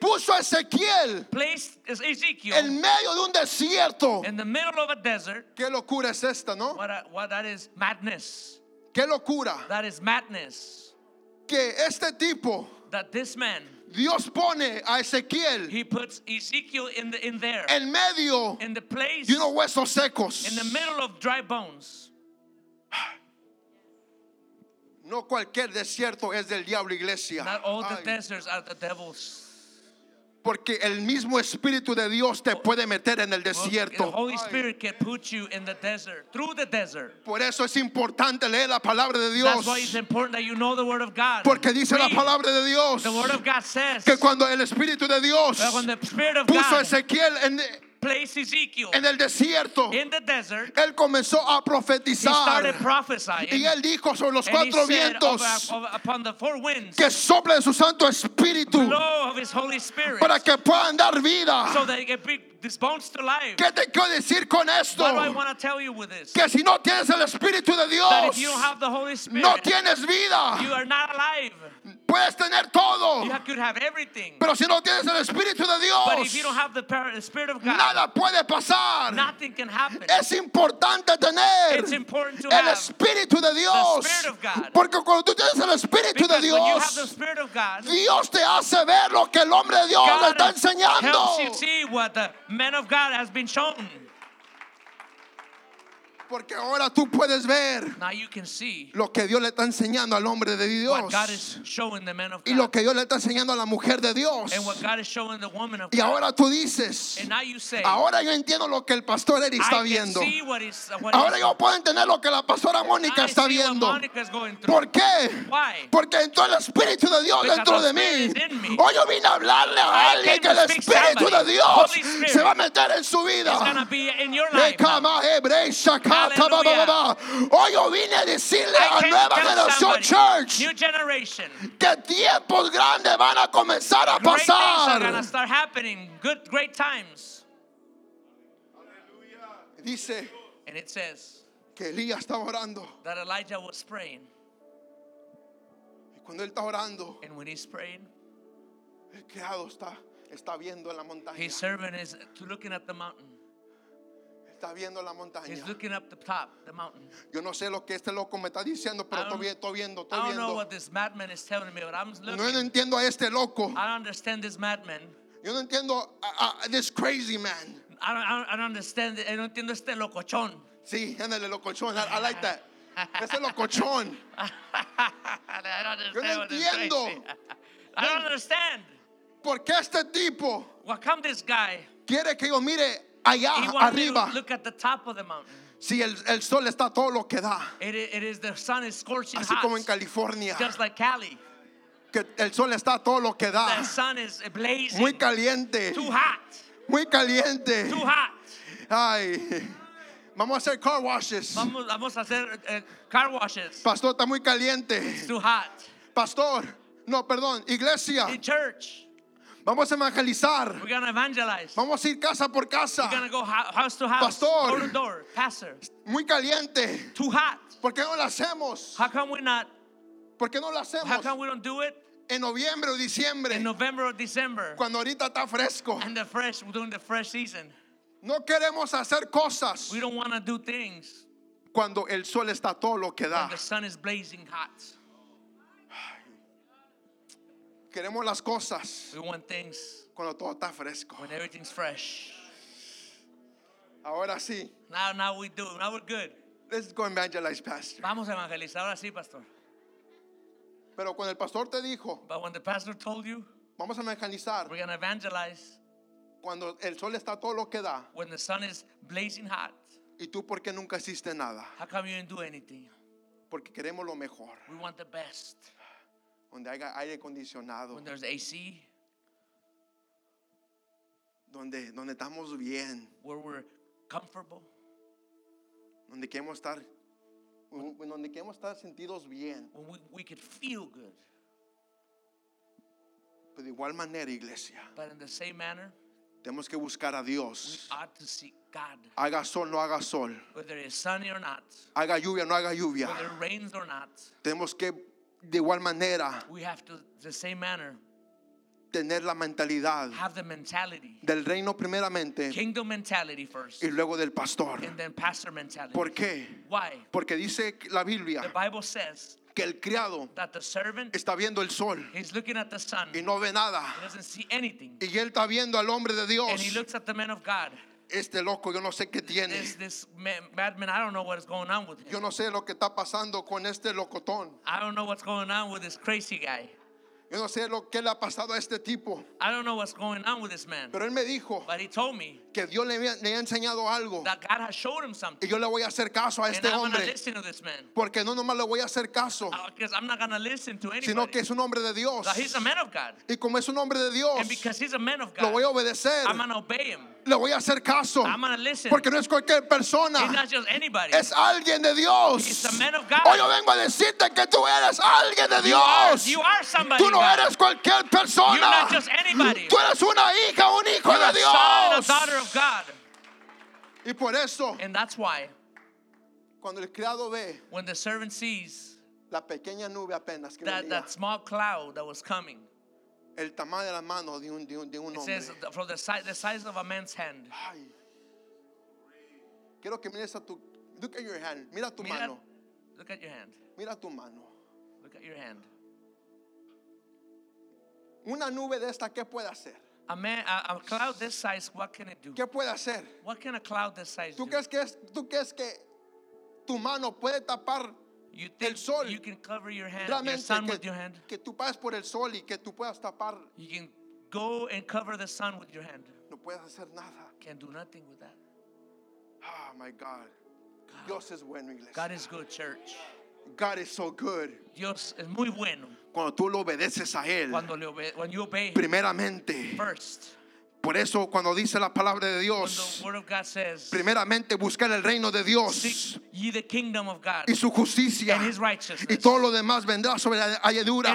puso a Ezequiel placed Ezekiel en medio de un desierto. in the middle of a desert. ¿Qué locura es esta, no? What, a- what that is madness. ¿Qué locura? That is madness. Que este tipo, That this man, Dios pone a Ezequiel he puts Ezekiel in the in there, en medio in the place, de unos huesos secos. in the middle of dry bones. No cualquier desierto es del diablo, iglesia. Not all the Ay, deserts are the devil's. Porque el mismo Espíritu de Dios te puede meter en el The desierto. Holy Spirit can put you in the desert, through the desert. Por eso es importante leer la palabra de Dios. Porque dice la palabra de Dios que cuando el Espíritu de Dios puso a Ezequiel en, Ezekiel en el desierto, in the desert, él comenzó a profetizar. Y él dijo sobre los cuatro vientos the four winds, que sople de su Santo Espíritu of para que puedan dar vida. so that it can these bones to life. ¿Qué te quiero decir con esto? What do I want to tell you with this? Que si no tienes el Espíritu de That Dios, if you don't have the Holy Spirit, no tienes you vida. are not alive. Puedes tener todo, You have- could have everything. pero si no tienes el Espíritu de But if you don't Dios, have the, the Spirit of God, nada puede pasar. nothing can happen. Es importante tener It's important to el have Espíritu de Dios. Spirit of God. Porque cuando tú tienes el Espíritu de Because when you have the Dios, Spirit of God, Dios te hace ver lo que el hombre de Dios le God está enseñando. helps you see what the man of God has been shown. Porque ahora tú puedes ver Now you can see lo que Dios le está enseñando al hombre de what Dios God is showing the man of y lo God que Dios le está enseñando a la mujer de Dios. and what God is showing the woman of Y God. ahora tú dices, And now you say, ahora yo entiendo lo que el pastor Eri está viendo. Ahora is- yo puedo entender lo que la pastora Mónica está viendo. ¿Por qué? Why? Porque entró el Espíritu de Dios Because dentro the de mí. Hoy yo vine a hablarle a Que el Espíritu de. Dios se va a meter en su vida. Hoy yo vine a decirle a Nueva Generación Church que tiempos grandes van a comenzar a pasar. start happening. Good, great times. Dice And it says que Elías estaba orando. that Elijah was praying. Y cuando él está orando, And when he's praying, el criado está, está viendo en la montaña. his servant is looking at the mountain. Está viendo la montaña. He's looking up the top, the mountain. Yo no sé lo que este loco me está diciendo, pero I don't- estoy, vi- estoy viendo, estoy viendo. what this madman is telling me, but I'm No, looking. no entiendo a este loco. I don't understand this madman. Yo no entiendo a, a this crazy man. I don't, I don't, understand. I don't entiendo este locochón. Sí, ándale, locochón. I, I like that. Ese locochón. (laughs) I don't Yo no understand what this entiendo. I don't understand. ¿Por qué este tipo come this guy. quiere que yo mire He allá me arriba? to look at the top of the mountain. Si el, el sol está todo lo que da. It is, it is the sun is scorching Así hot, como en California. just like Cali. Que el sol está todo lo que da. The sun is blazing, Muy caliente. too hot, Muy caliente. too hot. Ay. Vamos a hacer car washes. Vamos, vamos a hacer eh, car washes. Pastor, está muy caliente. It's too hot. Pastor, no, perdón, iglesia, In church, vamos a evangelizar. we're gonna evangelize. Vamos a ir casa por casa. We're gonna go hou- house to house, Pastor. door to door, pastor. Muy caliente. Too hot. ¿Por qué no lo hacemos? How come we not? ¿Por qué no lo How hacemos come we don't do it en noviembre o diciembre? in November or December? Cuando ahorita está fresco. And the fresh, during the fresh season. No queremos hacer cosas We don't want to do things cuando el sol está todo lo que when da. the sun is blazing hot. Queremos las cosas We want things cuando todo está fresco. when everything's fresh. Ahora sí. Now, now we do. Now we're good. Let's go evangelize, pastor. Vamos a evangelizar ahora sí, pastor. Pero cuando el pastor te dijo, But when the pastor told you vamos a evangelizar we're gonna evangelize cuando el sol está todo lo que da. when the sun is blazing hot, ¿Y tú por qué nunca hiciste nada? how come you didn't do anything? Porque queremos lo mejor. We want the best. Donde haya aire acondicionado. When there's AC, Donde, donde estamos bien. where we're comfortable, Donde queremos estar. Donde queremos estar sentidos bien. when we, we could feel good. Pero de igual manera, iglesia, But in the same manner, tenemos que buscar a we Dios. ought to seek God. Haga sol, no haga sol. Whether it's sunny or not, Haga lluvia, no haga lluvia. whether it rains or not, Tenemos que de igual manera we have to, the same manner, tener la mentalidad have the mentality, del reino primeramente kingdom mentality first, y luego del pastor. and then pastor mentality. ¿Por qué? Why? Porque dice la Biblia The Bible says que el criado that the servant está viendo el sol is looking at the sun, y he no ve nada. doesn't see anything, Y él está viendo al hombre de and Dios. he looks at the man of God. Este loco, yo no sé qué tiene. This this ma- madman, I don't know what is going on with Yo no sé lo que está pasando con este locotón. I don't know what's going on with this crazy guy. Yo no sé lo que le ha pasado a este tipo. I don't know what's going on with this man. Pero él me dijo But he told me que Dios le, le ha enseñado algo. that God has showed him Y yo le voy a hacer caso a And este I'm hombre. listen to this man. Porque no nomás le voy a hacer caso, Because I'm not to listen to sino que es un hombre de Dios. That he's a man of God. Y como es un hombre de Dios, And because he's a man of lo God, voy a obedecer. I'm obey him. Le voy a hacer caso. I'm listen. Porque no es cualquier He's persona. not just anybody. Es alguien de Dios. He's a man of God. Hoy yo vengo a decirte que tú eres alguien de You are, Dios. you are somebody. Tú no eres cualquier You're persona. not just anybody. Tú eres una hija, un hijo You're de Dios. Of God. Y por eso, And that's why cuando el criado ve when the servant sees la pequeña nube apenas que that, venía, that small cloud that was coming, el tamaño de la mano de un, de un, de un it hombre. says from the size, the size of a man's hand. Ay. Quiero que mires a tu. Look at your hand. Mira tu Mira, mano. look at your hand. Mira tu mano. Look at your hand. Una nube de esta, ¿qué puede hacer? A man, a, a cloud this size, what can it do? ¿Qué puede hacer? What can a cloud this size ¿Tú do? crees que, es, ¿Tú crees que tu mano puede tapar You el think sol? you can cover your hand, your sun que, with your hand? que tú pases por el sol y que tú puedas tapar? You can go and cover the sun with your hand. No puedes hacer nada. Can't do nothing with that. Oh my God. Dios es bueno, iglesia. God is good, church. God is so good. Dios es muy bueno Cuando tú lo obedeces a Él, cuando le obe- when you obey primeramente. first. Por eso cuando dice la palabra de Dios, says, primeramente buscar el reino de Dios y su justicia and His righteousness. y todo lo demás vendrá sobre la añadidura.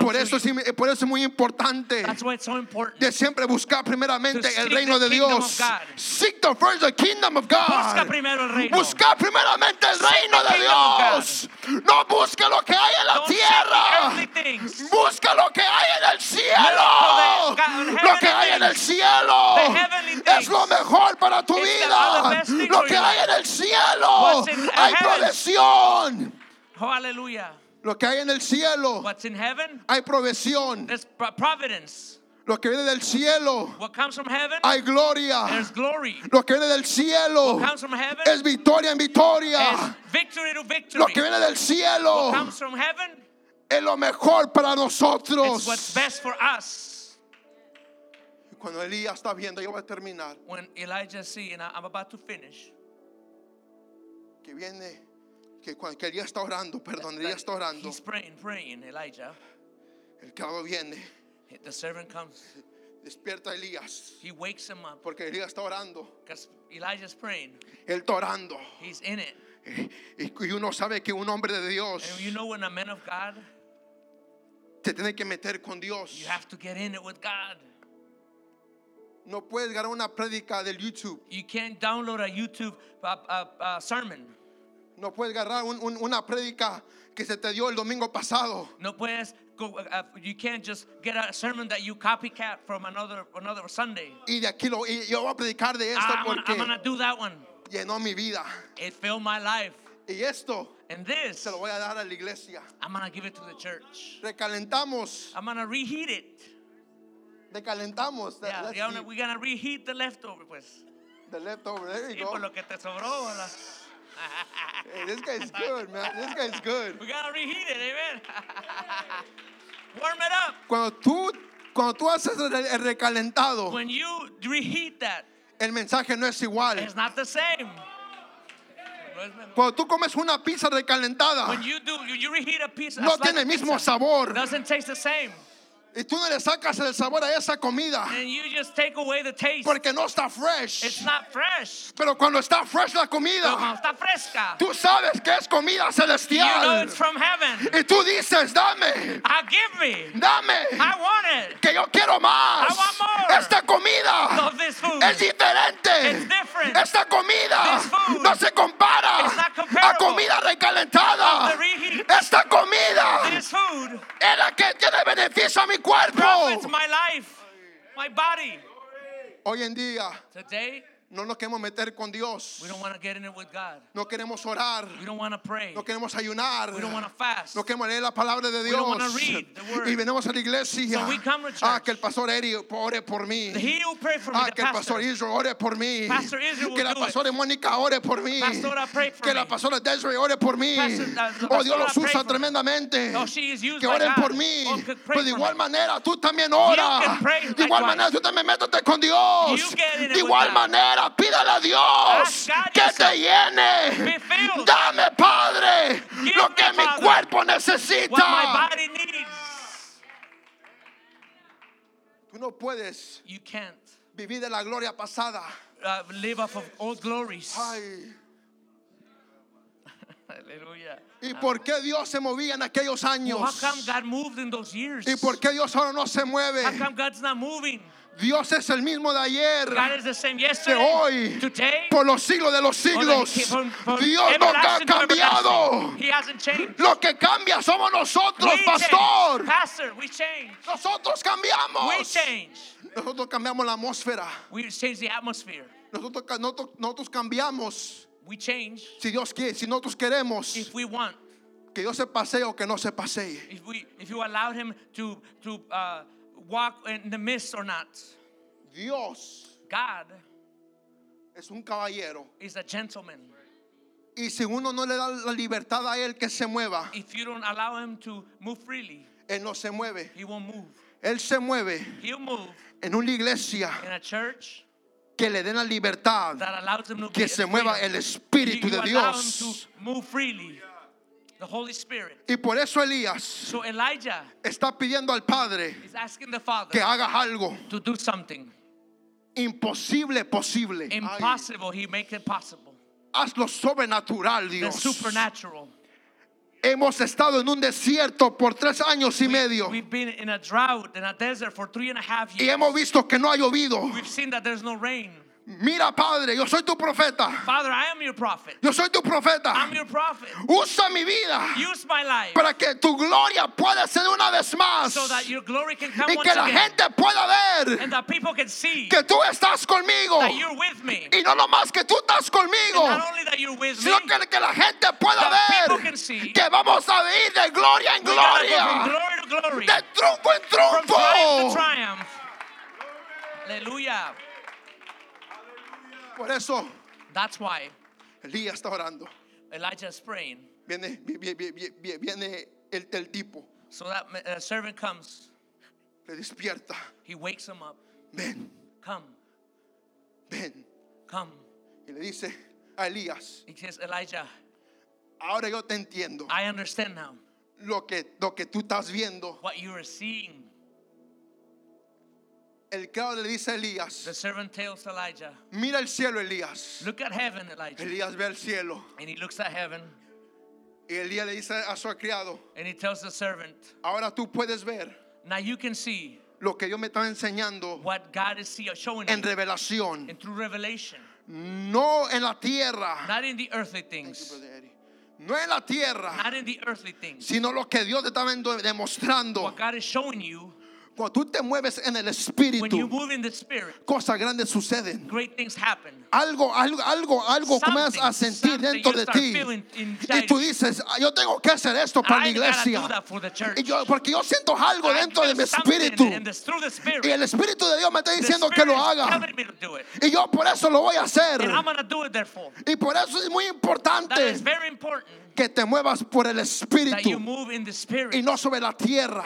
Por eso, es, por eso es muy importante so important. de siempre buscar primeramente el seek reino the de Dios. Seek the first the kingdom of God. Busca primero el reino. Buscar primeramente el Seek reino de Dios. No busque lo que hay en la Don't tierra. Busca lo que hay en el cielo. Lo que hay heavenly en el cielo es lo mejor para tu It's vida. Lo que hay en el cielo What's hay provisión. Oh, hallelujah. Lo que hay en el cielo What's in heaven? hay provisión. There's providence. Lo que viene del cielo What comes from heaven? hay gloria. There's glory. Lo que viene del cielo What comes from heaven? es victoria en victoria. victory to victory. Lo que viene del cielo What comes from heaven es lo mejor para is what's nosotros. best for us. Cuando Elías está viendo, yo voy a terminar, When Elijah see, and I- I'm about to finish, que viene, que cuando que Elías está orando, perdón, Elías está orando, he's praying, praying, Elijah. el criado viene, The servant comes, despierta a Elías, he wakes him up porque Elías está orando, because Elijah's praying. él está orando. He's in it. Y y uno sabe que un hombre de Dios And you know, when a man of God, se tiene que meter con Dios. you have to get in it with God. No puedes ganar una prédica del YouTube. You can't download a YouTube uh, uh, uh, sermon. No puedes agarrar un- un- una prédica que se te dio el domingo pasado. No puedes go. Uh, uh, you can't just get a sermon that you copycat from another another Sunday. Y de aquí lo, y yo voy a predicar de esto I'm, gonna, porque I'm gonna do that one. llenó mi vida. It filled my life. Y esto And this, se lo voy a dar a la iglesia. I'm gonna give it to the church. Recalentamos, I'm gonna reheat it. Recalentamos. Yeah, Let's yeah, see. we're gonna reheat the leftover, pues. The leftover. There Sí, you por go. lo que te sobró. ¿verdad? (laughs) Hey, this guy's good, man. This guy's good. We gotta reheat it, amen. (laughs) Warm it up. Cuando tú, cuando tú haces el, recalentado, When you reheat that, el mensaje no es igual. it's not the same. Cuando tú comes una pizza recalentada, When you do, you, reheat a piece. a no tiene el mismo pizza, sabor. Doesn't taste the same. Y tú no le sacas el sabor a esa comida And you just take away the taste. porque no está It's fresh. not fresh. Pero cuando está fresh la comida, está fresca. tú sabes que es comida You know celestial. it's from heaven. Y tú dices, dame, Ah, give me. dame, I want it. que yo quiero más. I want more Esta comida this food. es diferente. It's different. Esta comida This food no se compara not a comida recalentada. Esta comida This food es la que tiene beneficio a mi cuerpo. profits my life, my body. Hoy en día Today, no nos queremos meter con Dios. we don't want to get in it with God. No queremos orar. We don't want to pray. No queremos ayunar. We don't want to fast. No queremos leer la palabra de We Dios. don't wanna read the word. Y venimos a la iglesia. So we come to church. Ah, que el pastor Eri ore por mí. He will pray for me, Ah, the que el pastor. Israel ore por mí. Pastor Israel que la pastora Mónica ore por mí. Pastora, pray for que la me. pastora Desiree ore por mí. Pastor- oh, Dios los usa me. tremendamente. Oh, she is used que oren por mí. Oh, Pero de for igual me. manera, tú también ora. de igual manera, tú también métete con Dios. De igual God. Manera, pídale a Dios que te llene. Dame, Padre, lo que mi cuerpo necesita. What my body needs. Tú no puedes You can't vivir de la gloria pasada. uh, live off of old glories. Ay. (laughs) ¿y por qué Dios se movía en aquellos años? Well, how come God moved in those years? ¿Y por qué Dios ahora no se mueve? How come God's not moving? Dios es el mismo de ayer, the de hoy, today, por los siglos de los siglos. he- from- from Dios no ha cambiado. Lo que cambia somos nosotros, we pastor. Pastor, we change. Nosotros cambiamos. We change. Nosotros cambiamos la atmósfera. We change the atmosphere. Nosotros, nosotros, nosotros cambiamos. We change Si Dios quiere, si nosotros queremos if we want. que Dios se pasee o que no se pasee. If we if you allowed him to to uh, walk in the mist or not. Dios God es un caballero. is a gentleman. Y si uno no le da la libertad a él que se mueva, If you don't allow him to move freely, él no se mueve. he won't move. Él se mueve He'll move en una iglesia in a church que le den la libertad, that allows him to que se freedom. mueva el Espíritu you, de allow him Dios. to move freely. The Holy Spirit. Y por eso Elías So Elijah está pidiendo al Padre is asking the Father que haga algo to do something imposible posible. Ay, impossible. He make it possible. hazlo sobrenatural, The Dios. supernatural. Hemos estado en un desierto por tres años y medio We've been in a drought in a desert for three and a half y years. hemos visto que no ha llovido. We've seen that there's no rain. Mira, Padre, yo soy tu profeta. Father, I am your prophet. Yo soy tu profeta. I'm your prophet. Usa mi vida Use my life para que tu gloria pueda ser una vez más so that your glory can come y once que la again. gente pueda ver And that people can see que tú estás conmigo that you're with me. y no nomás que tú estás conmigo, Not only that you're with me, sino que, que la gente pueda that ver can see que vamos a ir de gloria en go from gloria, glory to glory, de triunfo en from triumph to triunfo. triumph. Hallelujah. Por eso That's why Elías está orando. Elijah is praying. Viene, vi- vi- vi- vi- viene el, el tipo, So that a servant comes, le despierta. he wakes him up. Ven, Come, ven. come. Y le dice a Elías, He says, Elijah, ahora yo te entiendo. I understand now Lo que, lo que tú estás viendo. what you are seeing. El criado le dice a Elías, The servant tells Elijah, mira el cielo, Elías. Look at heaven, Elijah. Elías ve el cielo. And he looks at heaven Y Elías le dice a su criado, and he tells the servant, ahora tú puedes ver Now you can see lo que yo me estaba enseñando what God is showing en revelación. and through revelation, No en la tierra. not in the earthly things, No en la tierra. not in the earthly things. Sino lo que Dios te estaba demostrando. What God is showing you Cuando tú te mueves en el espíritu, spirit, cosas grandes suceden. great things happen. Algo, algo, algo, algo comienzas a sentir dentro de ti. Y tú dices, "Ah, yo tengo que hacer esto para la iglesia. Y yo, porque yo siento algo dentro de mi espíritu. Y el Espíritu de Dios me está diciendo que lo haga. Y yo por eso lo voy a hacer. It. Y por eso es muy importante is very important que te muevas por el Espíritu y no sobre la tierra.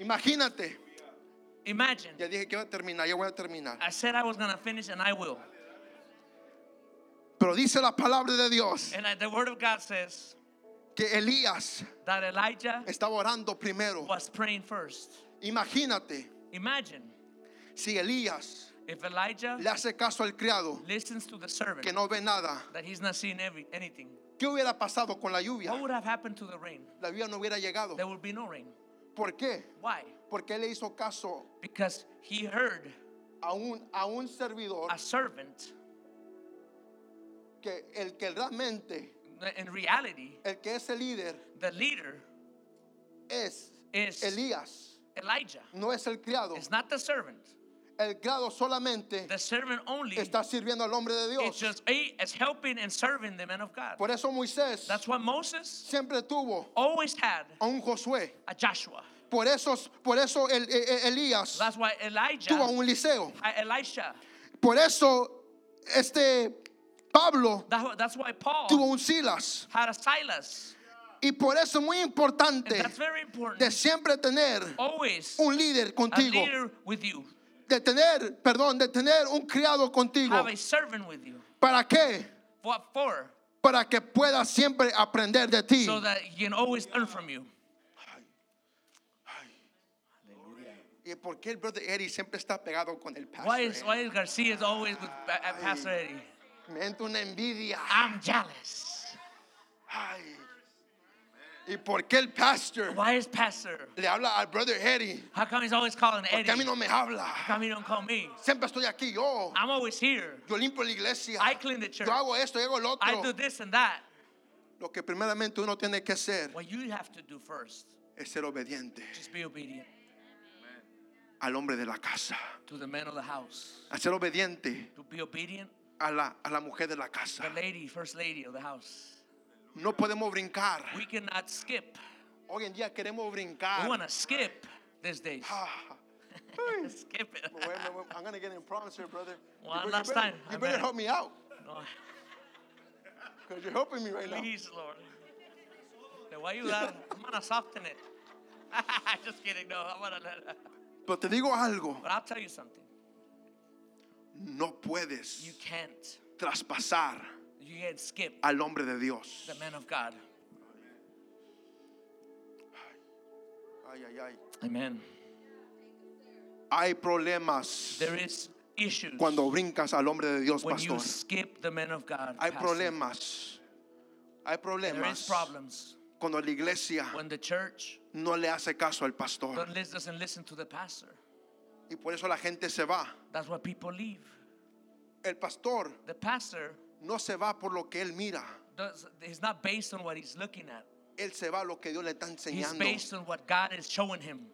Imagínate. Imagine. Ya dije que iba a terminar, ya voy a terminar. I said I was gonna finish and I will. Pero dice la palabra de Dios And the word of God says que Elías that Elijah estaba orando primero. was praying first. Imagínate Imagine si Elías if Elijah le hace caso al criado listens to the servant que no ve nada. that he's not seeing every, anything. ¿Qué hubiera pasado con la lluvia? What would have happened to the rain? La lluvia no hubiera llegado. There would be no rain. ¿Por qué? Why? Porque le hizo caso Because he heard a un, a un servidor a servant, que el que realmente, in reality, el que es el líder the leader es is Elías, Elijah. no es el criado. It's not the servant. El criado solamente The servant only está sirviendo al hombre de Dios. just a, is helping and serving the man of God. Por eso Moisés That's what Moses siempre tuvo always had a un Josué. a Joshua. Por eso, por eso el, e- e- Elías That's why tuvo a Elijah, un liceo. uh, Elisha, Por eso este Pablo that, that's why Paul tuvo un Silas. had a Silas. Y por eso es muy importante that's very important. de siempre tener always un líder a contigo. You. De tener, perdón, de tener un criado contigo. Have a servant with you. ¿Para qué? What for? Para que puedas siempre aprender de ti. So that he can always learn from you. ¿Y por qué el brother Eddie siempre está pegado con el pastor? Why is, why is Garcia is always with Pastor Eddie? Me entra una envidia. I'm jealous. Ay. ¿Y por qué el pastor Why is Pastor? le habla al brother Eddie? How come he's always calling Porque a mí Eddie? no me habla. How come he don't call me? Siempre estoy aquí yo. I'm always here. Yo limpio la iglesia. I clean the church. Yo hago esto, yo hago lo I do otro. this and that. Lo que primeramente uno tiene que hacer What you have to do first, es ser obediente just be obedient al hombre de la casa. to the man of the house. A ser obediente To be obedient, a la, a la mujer de la casa. the lady, first lady of the house. No podemos brincar. We cannot skip. Hoy en día queremos We brincar. want to skip these days. Ah. (laughs) Skip it. I'm gonna get in problems here, brother. One you last better- time. You better help me out No, because you're helping me right now. please, Lord. Te voy a ayudar. (laughs) I'm gonna soften it. (laughs) Just kidding. No, I'm gonna let. Pero te digo algo, But I'll tell you something. no puedes You can't. traspasar You can't skip al hombre de Dios. the man of God. Ay, ay, ay. Amen. Hay problemas There is issues cuando brincas al hombre de Dios, when you pastor. skip the man of God. Hay pastor. problemas. Hay There is problemas problems cuando la iglesia when the church no le hace caso al pastor. doesn't listen to the pastor. Y por eso la gente se va. That's why people leave. El pastor The pastor no se va por lo que él mira. does. He's not based on what he's looking at. Él se va a lo que Dios le está He's enseñando. based on what God is showing him.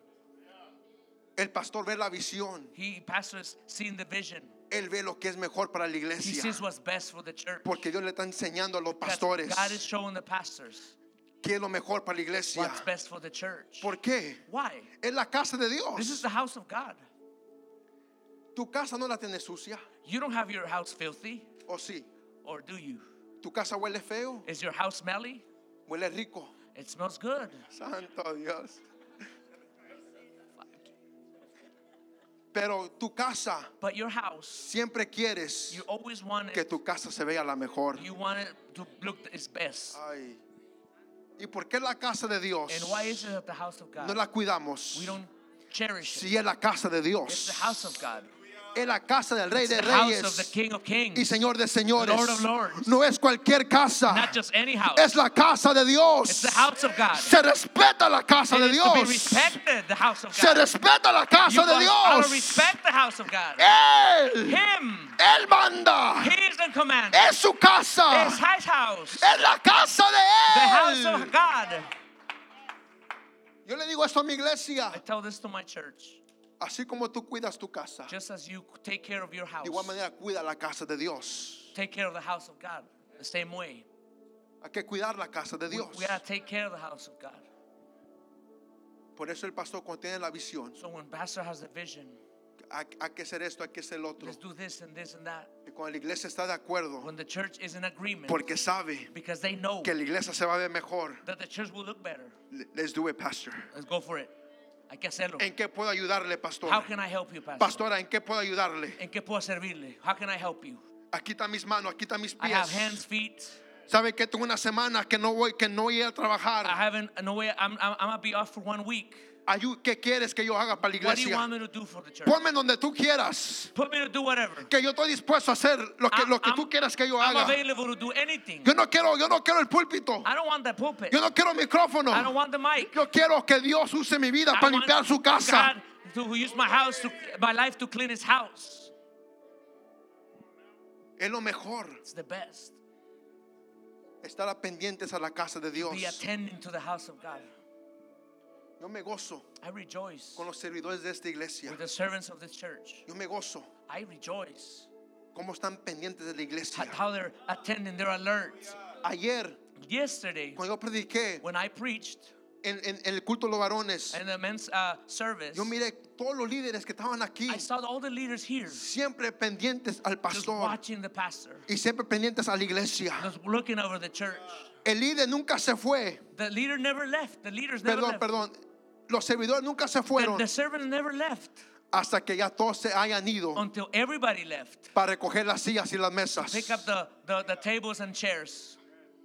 El pastor ve la visión. He pastors seeing the vision. Él ve lo que es mejor para la He iglesia. sees what's best for the church. Porque Dios le está enseñando a los Because pastores God is showing the pastors qué es lo mejor para la iglesia. what's best for the church. ¿Por qué? Why? Es la casa de This is Dios. the house of God. Tu casa no la tienes sucia. You don't have your house filthy, ¿O sí? Or do you? ¿Tu casa huele feo? Is your house smelly? Huele rico. It smells good. Santo Dios. Pero tu casa, But your house, siempre quieres you always want que it, tu casa se vea la mejor. you want it to look its best. Ay. ¿Y por qué la casa de Dios And why is it the house of no God? la cuidamos? We don't cherish it. Si es la casa de It's Dios. the house of God. Es la casa del Rey de the house of the Reyes King of y Kings. Señor de Señores. No es cualquier casa. Not just any house. Es la casa de Dios. It's the house of God. Se respeta la casa de is to be Dios. respected, the house of Se respeta la casa de Dios. respect the house. Él, Him. Él manda. He is in command. Es su casa. House. Es la casa The de house Él. of God. Yo le digo esto a mi iglesia. Así como tú cuidas tu casa, Just as you take care of your house, de igual manera cuida la casa de Dios. take care of the house of God the same way. Hay que cuidar la casa de Dios. we gotta take care of the house of God. Por eso el pastor cuando tiene la visión, So when pastor has the vision, hay, hay que hacer esto, hay que hacer lo otro. let's do this and this and that. Y cuando la iglesia está de acuerdo, When the church is in agreement, porque sabe because they know que la iglesia se va a ver mejor, that the church will look better. le- let's do it, pastor. Let's go for it. Hay que hacerlo. ¿En qué puedo ayudarle, pastor? How can I help you, pastor? Pastora, ¿en qué puedo ayudarle? ¿En qué puedo servirle? How can I help you? Aquí están mis manos, aquí están mis I have hands, pies. feet. ¿Sabe que tengo una semana que no voy, que no voy a I trabajar? haven't. No way. I'm. I'm, I'm gonna be off for one week. ¿Qué quieres que yo haga para la iglesia? Ponme donde tú quieras. Que yo estoy dispuesto a hacer lo que, I'm- lo que tú quieras que yo haga. Yo no quiero, yo no quiero el púlpito. Yo no quiero micrófono. I don't want the mic. Yo quiero que Dios use mi vida para limpiar su casa. Es lo mejor. It's the best. Estar pendientes a la casa de Dios. Be attending to the house of God. Yo me gozo I rejoice con los servidores de esta iglesia. with the servants of this church. Yo me gozo I rejoice cómo están pendientes de la iglesia. at how they're attending, they're alert. Ayer, Yesterday, cuando yo prediqué when I preached en, en- en el culto de los varones, in the men's uh, service, yo miré todos los líderes que estaban aquí, I saw all the leaders here siempre pendientes al just pastor watching the pastor, y siempre pendientes a la iglesia. just looking over the church. El líder nunca se fue. The leader never left. The leaders never Perdón, left. perdón. Los servidores nunca se The, fueron the servants never left hasta que ya todos se hayan ido until everybody left. para recoger las sillas y las mesas. Pick up the, the, the tables and chairs.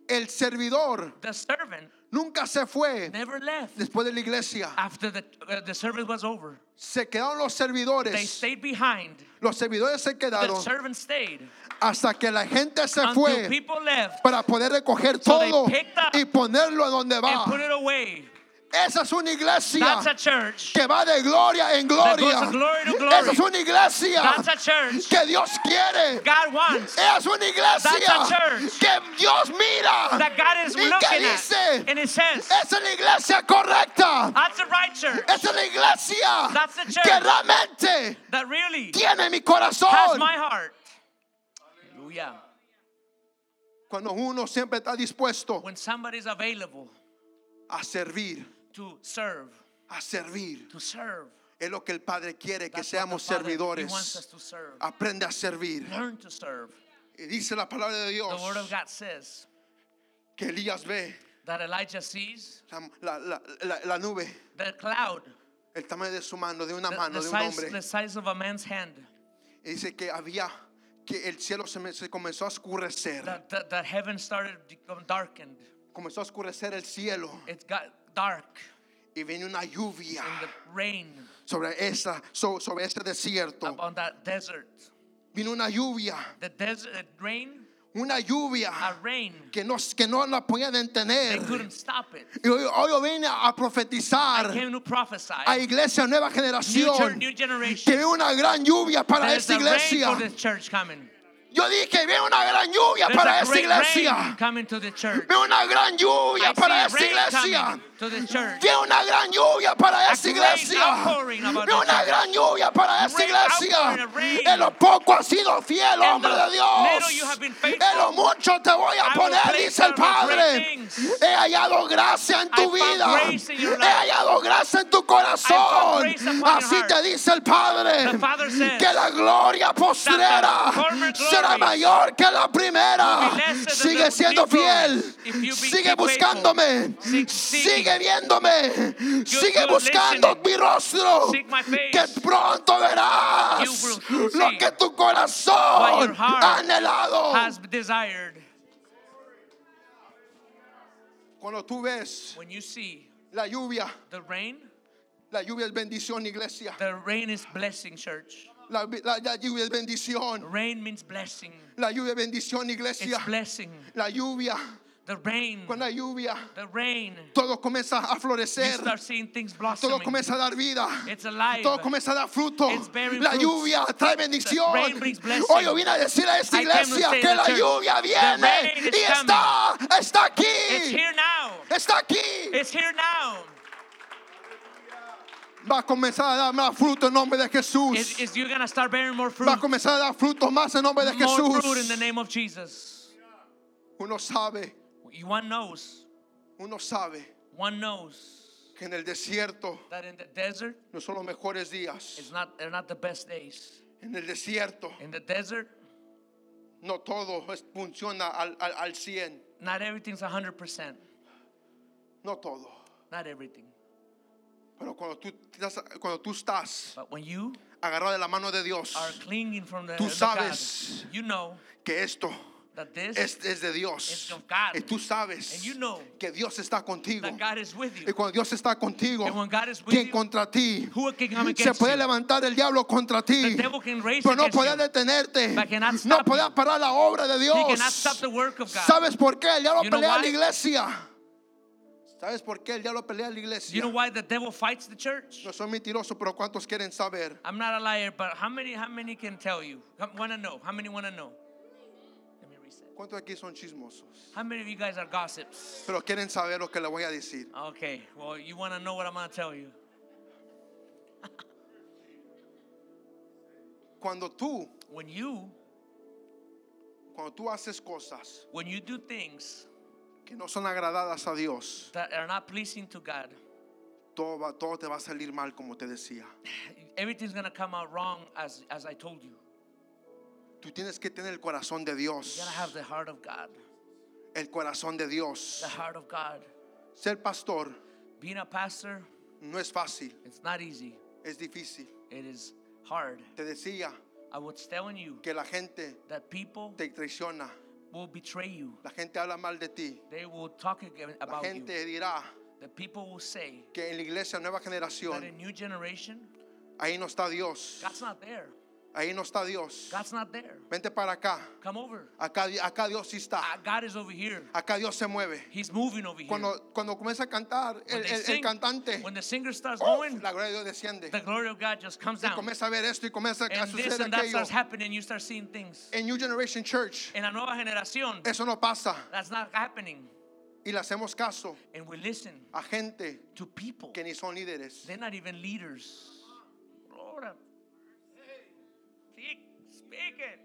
El servidor The servant nunca se fue never left después de la iglesia. after the, uh, the service was over. Se quedaron los They servidores. stayed behind. Los servidores se The quedaron servants stayed hasta que la gente se until fue people left para poder recoger So they todo y ponerlo a donde and put va. Esa es una iglesia que va de gloria en gloria. Esa es una iglesia que Dios quiere. Esa es una iglesia que Dios mira. ¿Y qué looking dice? says, Esa es la iglesia correcta. right. Esa es la iglesia que realmente really tiene mi corazón. Hallelujah. Cuando uno siempre está dispuesto a servir, to serve, a servir. to serve. Es lo que el Padre quiere, que That's what the seamos Father, He wants servidores. us to serve. Aprende a servir. Learn to serve. Y dice la palabra de Dios The Word of God says que Elías ve that Elijah sees la, la- la- la- nube, the cloud, el tamaño de su mano, de una the, mano, the de un size, hombre. the size of a man's hand. Y dice que había, que el cielo se, se comenzó a oscurecer. That, that, that heaven started to become darkened. Comenzó a oscurecer el cielo It got dark y vino una lluvia the rain sobre, esa, so- sobre ese desierto. Vino una lluvia, The desert it rain, una lluvia rain. que no, que no la podían They detener. couldn't stop it. Y hoy, hoy yo vine a profetizar a Iglesia Nueva New, Generación church, new que viene una gran lluvia para esta iglesia. Yo dije, viene una gran lluvia There's para esta iglesia. the. Viene una gran lluvia I para esta iglesia. coming Viene una gran lluvia para esta iglesia. the una gran lluvia para esta iglesia. En lo poco has sido fiel, hombre de Dios. En lo mucho te voy a poner, dice el Padre. He hallado gracia en tu vida. He hallado gracia en tu corazón. Así te dice el Padre. Que la gloria postrera será mayor que la primera. Sigue siendo fiel. Sigue buscándome. Seek. Sigue viéndome. Sigue buscando mi rostro. Seek my face. Que pronto verás lo que tu corazón ha anhelado. has desired. Cuando tú ves When you see la lluvia, the rain, la lluvia es bendición, iglesia. the rain is blessing, church. La, la- la lluvia es bendición. Rain means blessing. La lluvia es bendición, iglesia. It's blessing. La lluvia, The rain, con la lluvia, the rain. todo comienza a florecer. Todo comienza a dar vida. It's alive. Todo comienza a dar fruto. It's La fruits. lluvia trae bendición. Hoy yo vine a decir a esta iglesia que la lluvia viene y está, está aquí. It's here now. Está aquí. It's here now. Va a comenzar a dar más fruto en nombre de Jesús. Is, is you're gonna start bearing more fruit, Va a comenzar a dar frutos más en nombre de more fruit in the Jesús. name of Jesus. Uno sabe, One knows, uno sabe one knows que en el desierto that in the desert, no son los mejores días. it's not they're not the best days. En el desierto In the desert, no todo es- funciona al, al, al 100. not everything's hundred percent. No todo. Not everything. Pero cuando tú, cuando tú estás But when you agarrado de la mano de Dios, are clinging from the, Tú sabes you know que esto that this es, es de Dios. It's of God. Y tú sabes you know que Dios está contigo. Y you. cuando Dios está contigo, ¿quién you, contra ti? Se puede you? levantar el diablo contra ti, pero no puede you. detenerte. No puede you. parar la obra de Dios. ¿Sabes por qué? El diablo You pelea a la iglesia. ¿Sabes por qué el diablo pelea en la You iglesia? know why the devil fights the church? No soy mentiroso, pero ¿cuántos quieren saber? I'm not a liar, but how many how many can tell you? Want to know? How many want to know? ¿Cuántos aquí son chismosos? How many of you guys are gossips? Pero quieren saber lo que le voy a decir. Okay, well, you want to know what I'm going to tell you. (laughs) Cuando tú, When you cuando tú haces cosas when you do things que no son agradadas a Dios, that are not pleasing to God, todo, va- todo te va a salir mal, como te decía. (sighs) everything's going to come out wrong as as I told you. Tú tienes que tener el corazón de You Dios. to have the heart of God. El corazón de Dios. The heart of God. Ser pastor Being a pastor, no es fácil, it's not easy. es difícil. It is hard. Te decía I was telling you que la gente that people te traiciona. will betray you. La gente habla mal de ti. They will talk again La about you. gente dirá The people will say que en la iglesia nueva that generación, in new generation, ahí no está Dios. God's not there. Ahí no está Dios. God's not there. Vente para acá. Come over. Acá, acá Dios sí está. Ah, God is over here. Acá Dios se mueve. He's moving over here. Cuando, cuando comienza a cantar When el, el- cantante, when the singer starts going, la gloria de Dios desciende. the glory of God just comes Y down. comienza a ver esto y comienza a this suceder that starts happening. You start seeing things. En New Generation Church, En la nueva generación, eso no pasa. that's not happening. Y le hacemos caso And we listen a gente to people. que ni son líderes. They're not even leaders. Lord, speak it.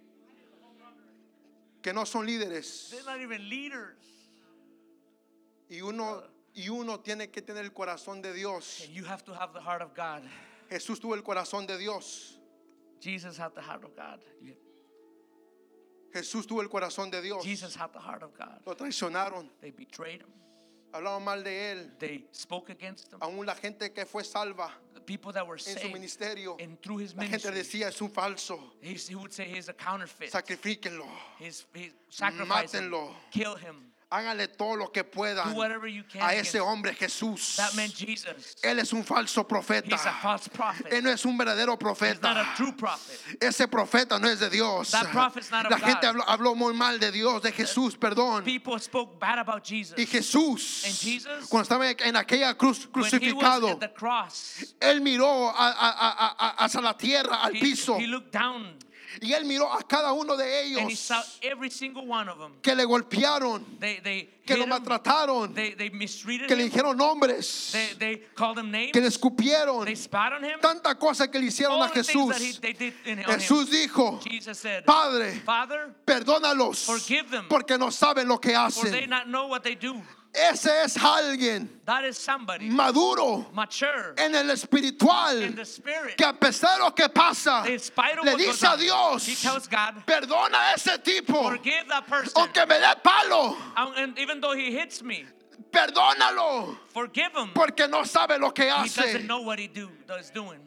Que no son líderes. They're not even leaders. Y uno, y uno tiene que tener el corazón de Dios. And you have to have the heart of God. Jesús tuvo el corazón de Dios. Jesus had the heart of God. You- Jesús tuvo el corazón de Dios. Jesus had the heart of God. Lo traicionaron. They betrayed him. Hablaban mal de él. They spoke against him. Aún la gente que fue salva The people that were en su saved ministerio. and through his La gente ministry, decía es un falso. he's- he would say he's a counterfeit. Sacrifíquenlo. He's, sacrifice him, Mátenlo. kill him. Háganle todo lo que puedan a ese hombre Jesús. That meant Jesus. Él es un falso profeta. He's a false prophet. Él no es un verdadero He's not profeta. a true prophet. Ese profeta no es de Dios. That prophet's not of La gente habló, habló muy mal de Dios, de Jesús, perdón. People spoke bad about Jesus. Y Jesús, And Jesus, cuando estaba en aquella cruz crucificado, cross, él miró a- a- a- hacia la tierra, al he, piso, he looked down y él miró a cada uno de and he ellos saw every single one of them. que le golpearon, They, they que lo maltrataron, they, que le dijeron nombres, names, que le escupieron, they spat on him. tanta cosa que le hicieron a he, Jesús. Jesús dijo, Jesus said, Padre, Father, perdónalos, porque no saben lo que hacen. Ese es alguien That is somebody maduro mature en el espiritual in the spirit. que a pesar de lo que pasa, In spite of le what goes dice a Dios, he tells God, perdona a ese tipo, forgive that person. aunque me dé palo, Um, And even though he hits me, perdónalo, forgive him. porque no sabe lo que He hace. doesn't know what he do, is doing.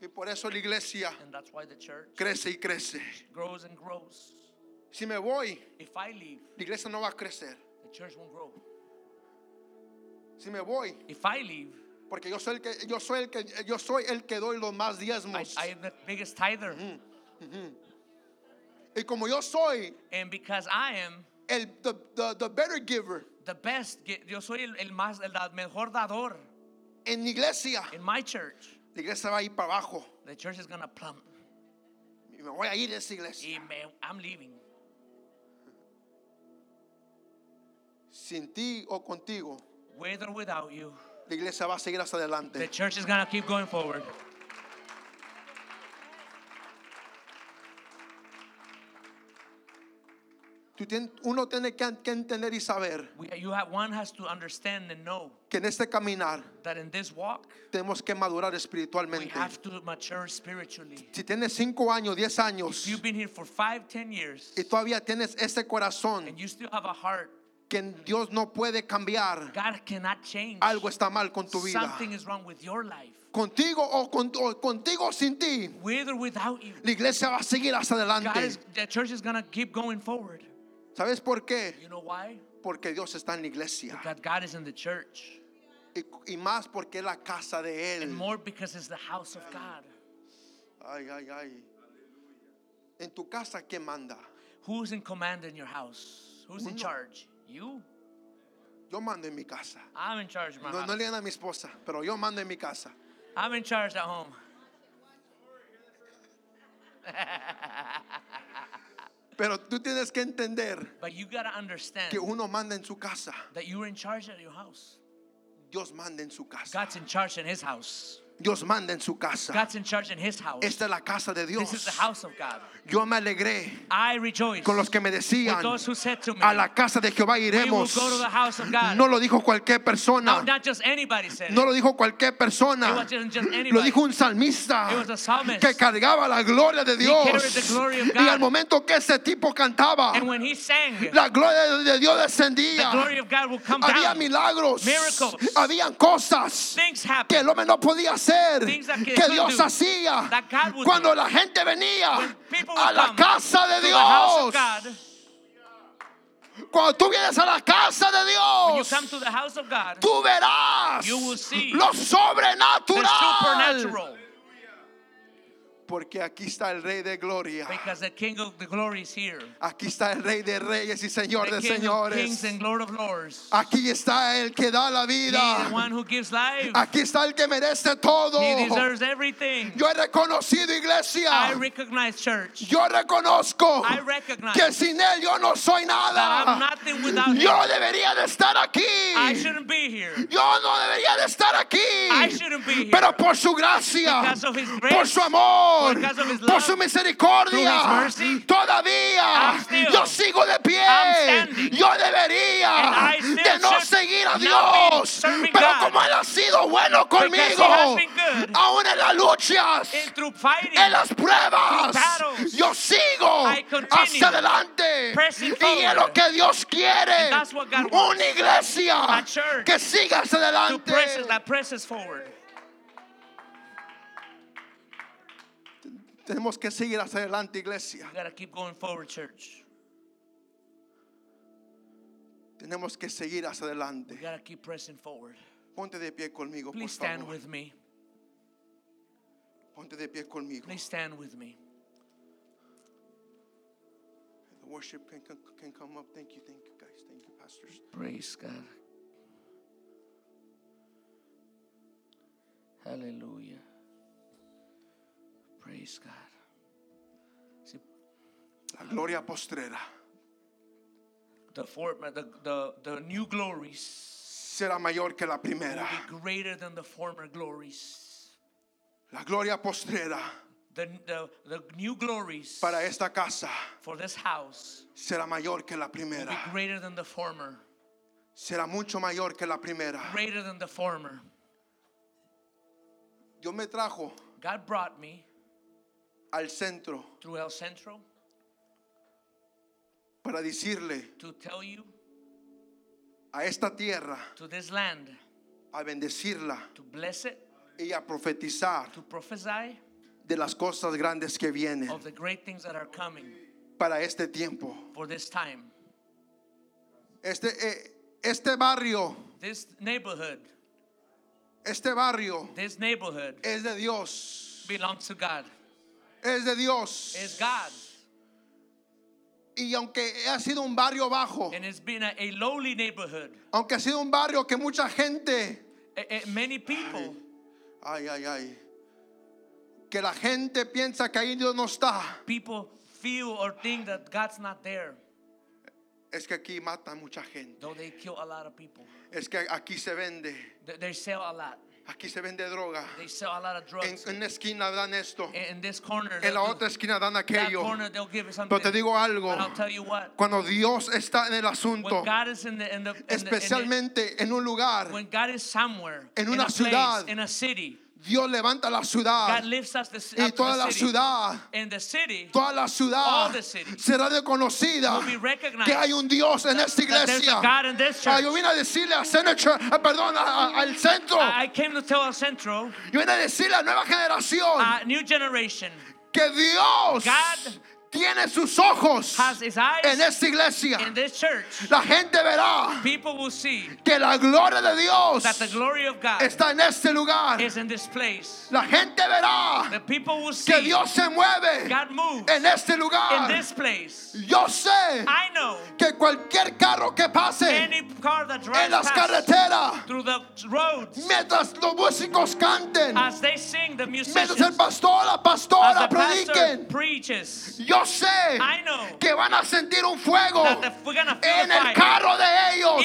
Y por eso la iglesia And that's why the church crece y crece. grows and grows. Si me voy, If I leave, la iglesia no va a crecer. Church won't grow. Si me voy, If I leave, porque yo soy el que yo soy el que yo soy el que doy los más diezmos. I am the biggest tither. Y como yo soy And because I am el the, the, the better giver the best, yo soy el, el más, el mejor dador en mi iglesia, in my church, la iglesia va a ir para abajo. the church is going to plummet. Y me voy a ir de esa iglesia. Y me- I'm leaving. Sin ti o contigo, With or without you, la iglesia va a seguir hacia the adelante. church is going to keep going forward. Tú tien- uno tiene que, que entender y saber We, you have, one has to understand and know que en este caminar that in this walk, tenemos que madurar we espiritualmente. have to mature spiritually. Si tienes 5 años, 10 años If you've been here for five, ten years, y todavía tienes ese corazón and you still have a heart, que Dios no puede cambiar, God cannot change. algo está mal con tu vida. Something is wrong with your life. Contigo o, con- o contigo o sin ti, With or without you, la iglesia va a seguir hacia God adelante. is, the church is going to keep going forward. ¿Sabes por qué? You know why? Porque Dios está en la iglesia. Because God is in the church. Y, y más porque es la casa de And Él. more because it's the house of God. Ay, ay, ay. En tu casa, ¿quién manda? Who's in command in your house? Who's in Uno. charge? You? Yo mando en mi casa. I'm in charge of my No, house. no le digan a mi esposa, pero yo mando en mi casa. I'm in charge at home. Pero tú tienes que entender But you got to understand que uno manda en su casa. that you're in charge at your house. Dios manda en su casa. God's in charge in his house. Dios manda en su casa. God's in charge in his house. Esta es la casa de This is the Dios. house of God. Yo me alegré I rejoice con los que me with decían, those who said to me, a la casa de Jehová we will iremos. go to the house of God. No lo dijo cualquier no, persona. not just anybody said No lo dijo cualquier It persona. wasn't just Lo anybody. dijo un salmista It was a psalmist. que cargaba la gloria de Dios. carried the glory of Y al momento que ese tipo cantaba, And when he sang, la gloria de Dios the descendía. glory of God will come Había down. milagros. Miracles. Habían cosas Things que el hombre no podía hacer. Que Dios hacía. Cuando do. la gente venía a la casa de Dios. Cuando tú vienes a la casa de Dios. God, Tú verás You will see lo the sobrenatural. Porque aquí está el Rey de Gloria. Because the King of the glory is here. Aquí está el Rey de Reyes y Señor The de King of kings Señores. and Lord of lords. Aquí está el que da la He is vida. the one who gives life. Aquí está el que merece todo. He deserves everything. Yo he reconocido, I iglesia. recognize church. Yo reconozco I recognize que sin Él yo no soy that I'm nada. nothing without Yo him. debería de estar I aquí. shouldn't be here. Yo no debería de estar I aquí. shouldn't be here. Pero por su gracia, Because of his por grace, su amor, por su misericordia, mercy, todavía still- yo sigo de pie. Yo debería de no seguir a Dios. Pero God. como Él ha sido bueno conmigo, aún en las luchas, fighting, en las pruebas, battles, yo sigo hacia adelante. Y es lo que Dios quiere. Una iglesia que siga hacia adelante. Tenemos que seguir hacia adelante, iglesia. We gotta keep going forward, church. Tenemos que seguir hacia adelante. We gotta keep pressing forward. Ponte de pie conmigo, por Please stand favor. with me. Ponte de pie conmigo. Please stand with me. The worship can, can, can come up. Thank you, thank you, guys. Thank you, pastors. Praise God. Hallelujah. Praise God. La gloria postrera the, for, the, the, the new glories será mayor que la will primera. be greater than the former glories. La gloria postrera The, the, the new glories para esta casa for this house será mayor que la will be primera. greater than the former. Será mucho mayor que la primera. Greater than the former. Dios me trajo God brought me al centro through El Centro para decirle to tell you a esta tierra, to this land a bendecirla to bless it, y a profetizar to prophesy de las cosas grandes que vienen of the great things that are coming para este tiempo. for this time. Este, eh, este barrio, This neighborhood, este barrio this neighborhood es de Dios. belongs to God. Es de Dios. It's God. Y aunque ha sido un barrio bajo, And it's been a, a lowly neighborhood. aunque ha sido un barrio que mucha gente, A- a- many people, ay, ay, ay, que la gente piensa que ahí Dios no está. people feel or think that God's not there, Es que aquí matan mucha gente. though they kill a lot of people. Es que aquí se vende, They, they sell a lot. Aquí se vende droga. They sell a lot of En, drugs. en una esquina dan esto, In, this corner, en la otra esquina dan aquello. corner give. Pero te digo algo, But I'll tell you what. cuando Dios está en el asunto, When God is in the, in especialmente en un lugar, when God is somewhere, En in una place, ciudad, in a city, Dios levanta la ciudad God lifts us the, y up to toda la ciudad, In the city, toda la ciudad All the city será reconocida will be recognized que hay un Dios en esta that iglesia. Ah, church. yo vine a decirle a Senator, ah, perdón, a- a- al centro, I I came to tell El Centro, yo vine a decirle a la nueva generación uh, new generation, que Dios God tiene sus ojos en esta iglesia, church, la gente verá people will see que la gloria de Dios está en este lugar. La gente verá que Dios se mueve en este lugar. Yo sé que cualquier carro que pase car en las carreteras, roads mientras los músicos canten, as they sing the mientras el pastor, la as pastora prediquen, preaches. Yo sé I know que van a sentir un fuego en el carro de ellos.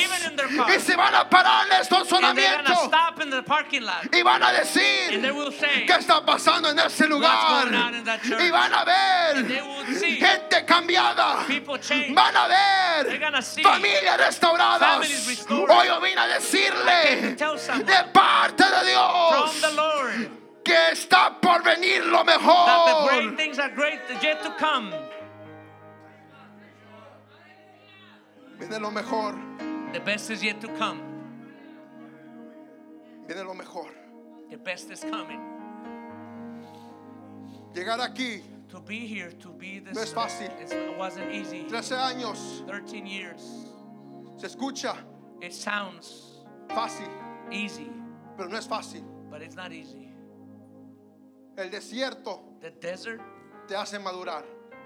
y se van a parar en el estacionamiento y van a decir qué está pasando en ese lugar y van a ver gente cambiada. van a ver familias restauradas. hoy yo vine a decirle de parte de Dios que está por venir lo that the mejor great things are great yet to come. viene lo mejor The best is yet to come. viene lo mejor The best is coming. llegar aquí To be here, to be this, No es fácil. it wasn't easy. 13 años 13 years. se escucha It sounds fácil easy, pero no es fácil but it's not easy. El desierto The desert te hace madurar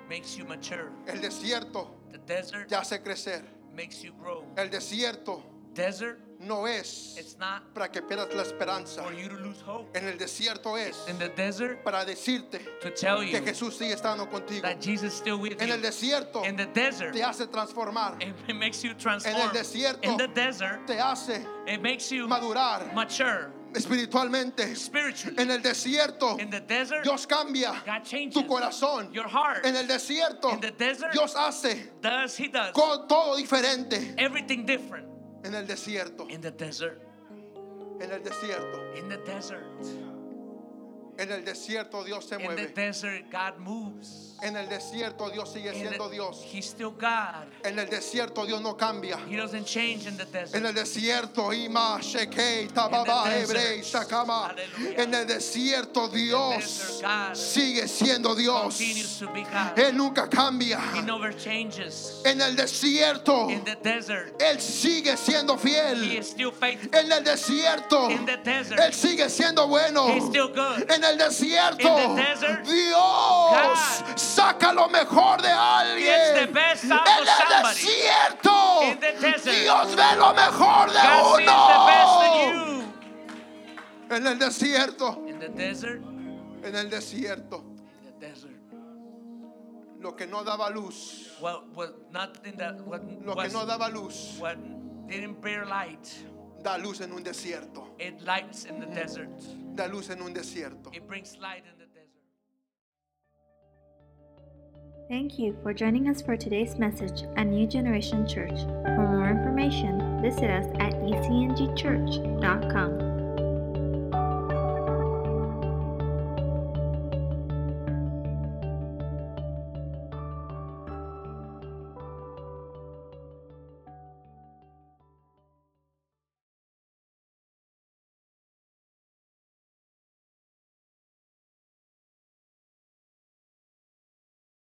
makes you mature. el desierto The desert te hace crecer makes you grow. el desierto Desert, no es it's not para que pierdas la esperanza for you to lose hope. en el desierto es In the desert, para decirte to tell que you Jesús sigue estando contigo that Jesus still with en el desierto In the desert, te hace transformar it makes you transform. desierto, In the desert, te hace it makes you madurar mature espiritualmente. En el desierto desert, Dios cambia tu corazón. your heart. en el desierto desert, Dios hace Does He does. co- todo diferente. En el desierto. En el desierto en el desierto Dios se in the mueve desert, God moves. en el desierto Dios sigue In siendo the- Dios He's still God. en el desierto Dios no cambia He doesn't change in the desert. En el desierto, Ima, Shekei, Tababa, Hebrei. Shakama. En el desierto, Dios desert, sigue siendo Dios. continues to be God. Él nunca cambia. He never changes. En el desierto, In the desert, Él sigue siendo He fiel. is still faithful. En el desierto, In the desert, Él sigue siendo bueno. He's still good. En el desierto, In the desert, Dios God saca lo mejor de alguien. gets the best out en of el somebody. desierto, In the desert, Dios ve lo mejor de God uno. in. En el desierto, In the desert, en el desierto, in the desert. lo que no daba luz, What was nothing that what lo que was no daba luz, what didn't bear light. Da luz en un desierto, It lights in the desert. da luz en un desierto. It brings light in the desert. Thank you for joining us for today's message at New Generation Church. For more information, visit us at ecngchurch.com.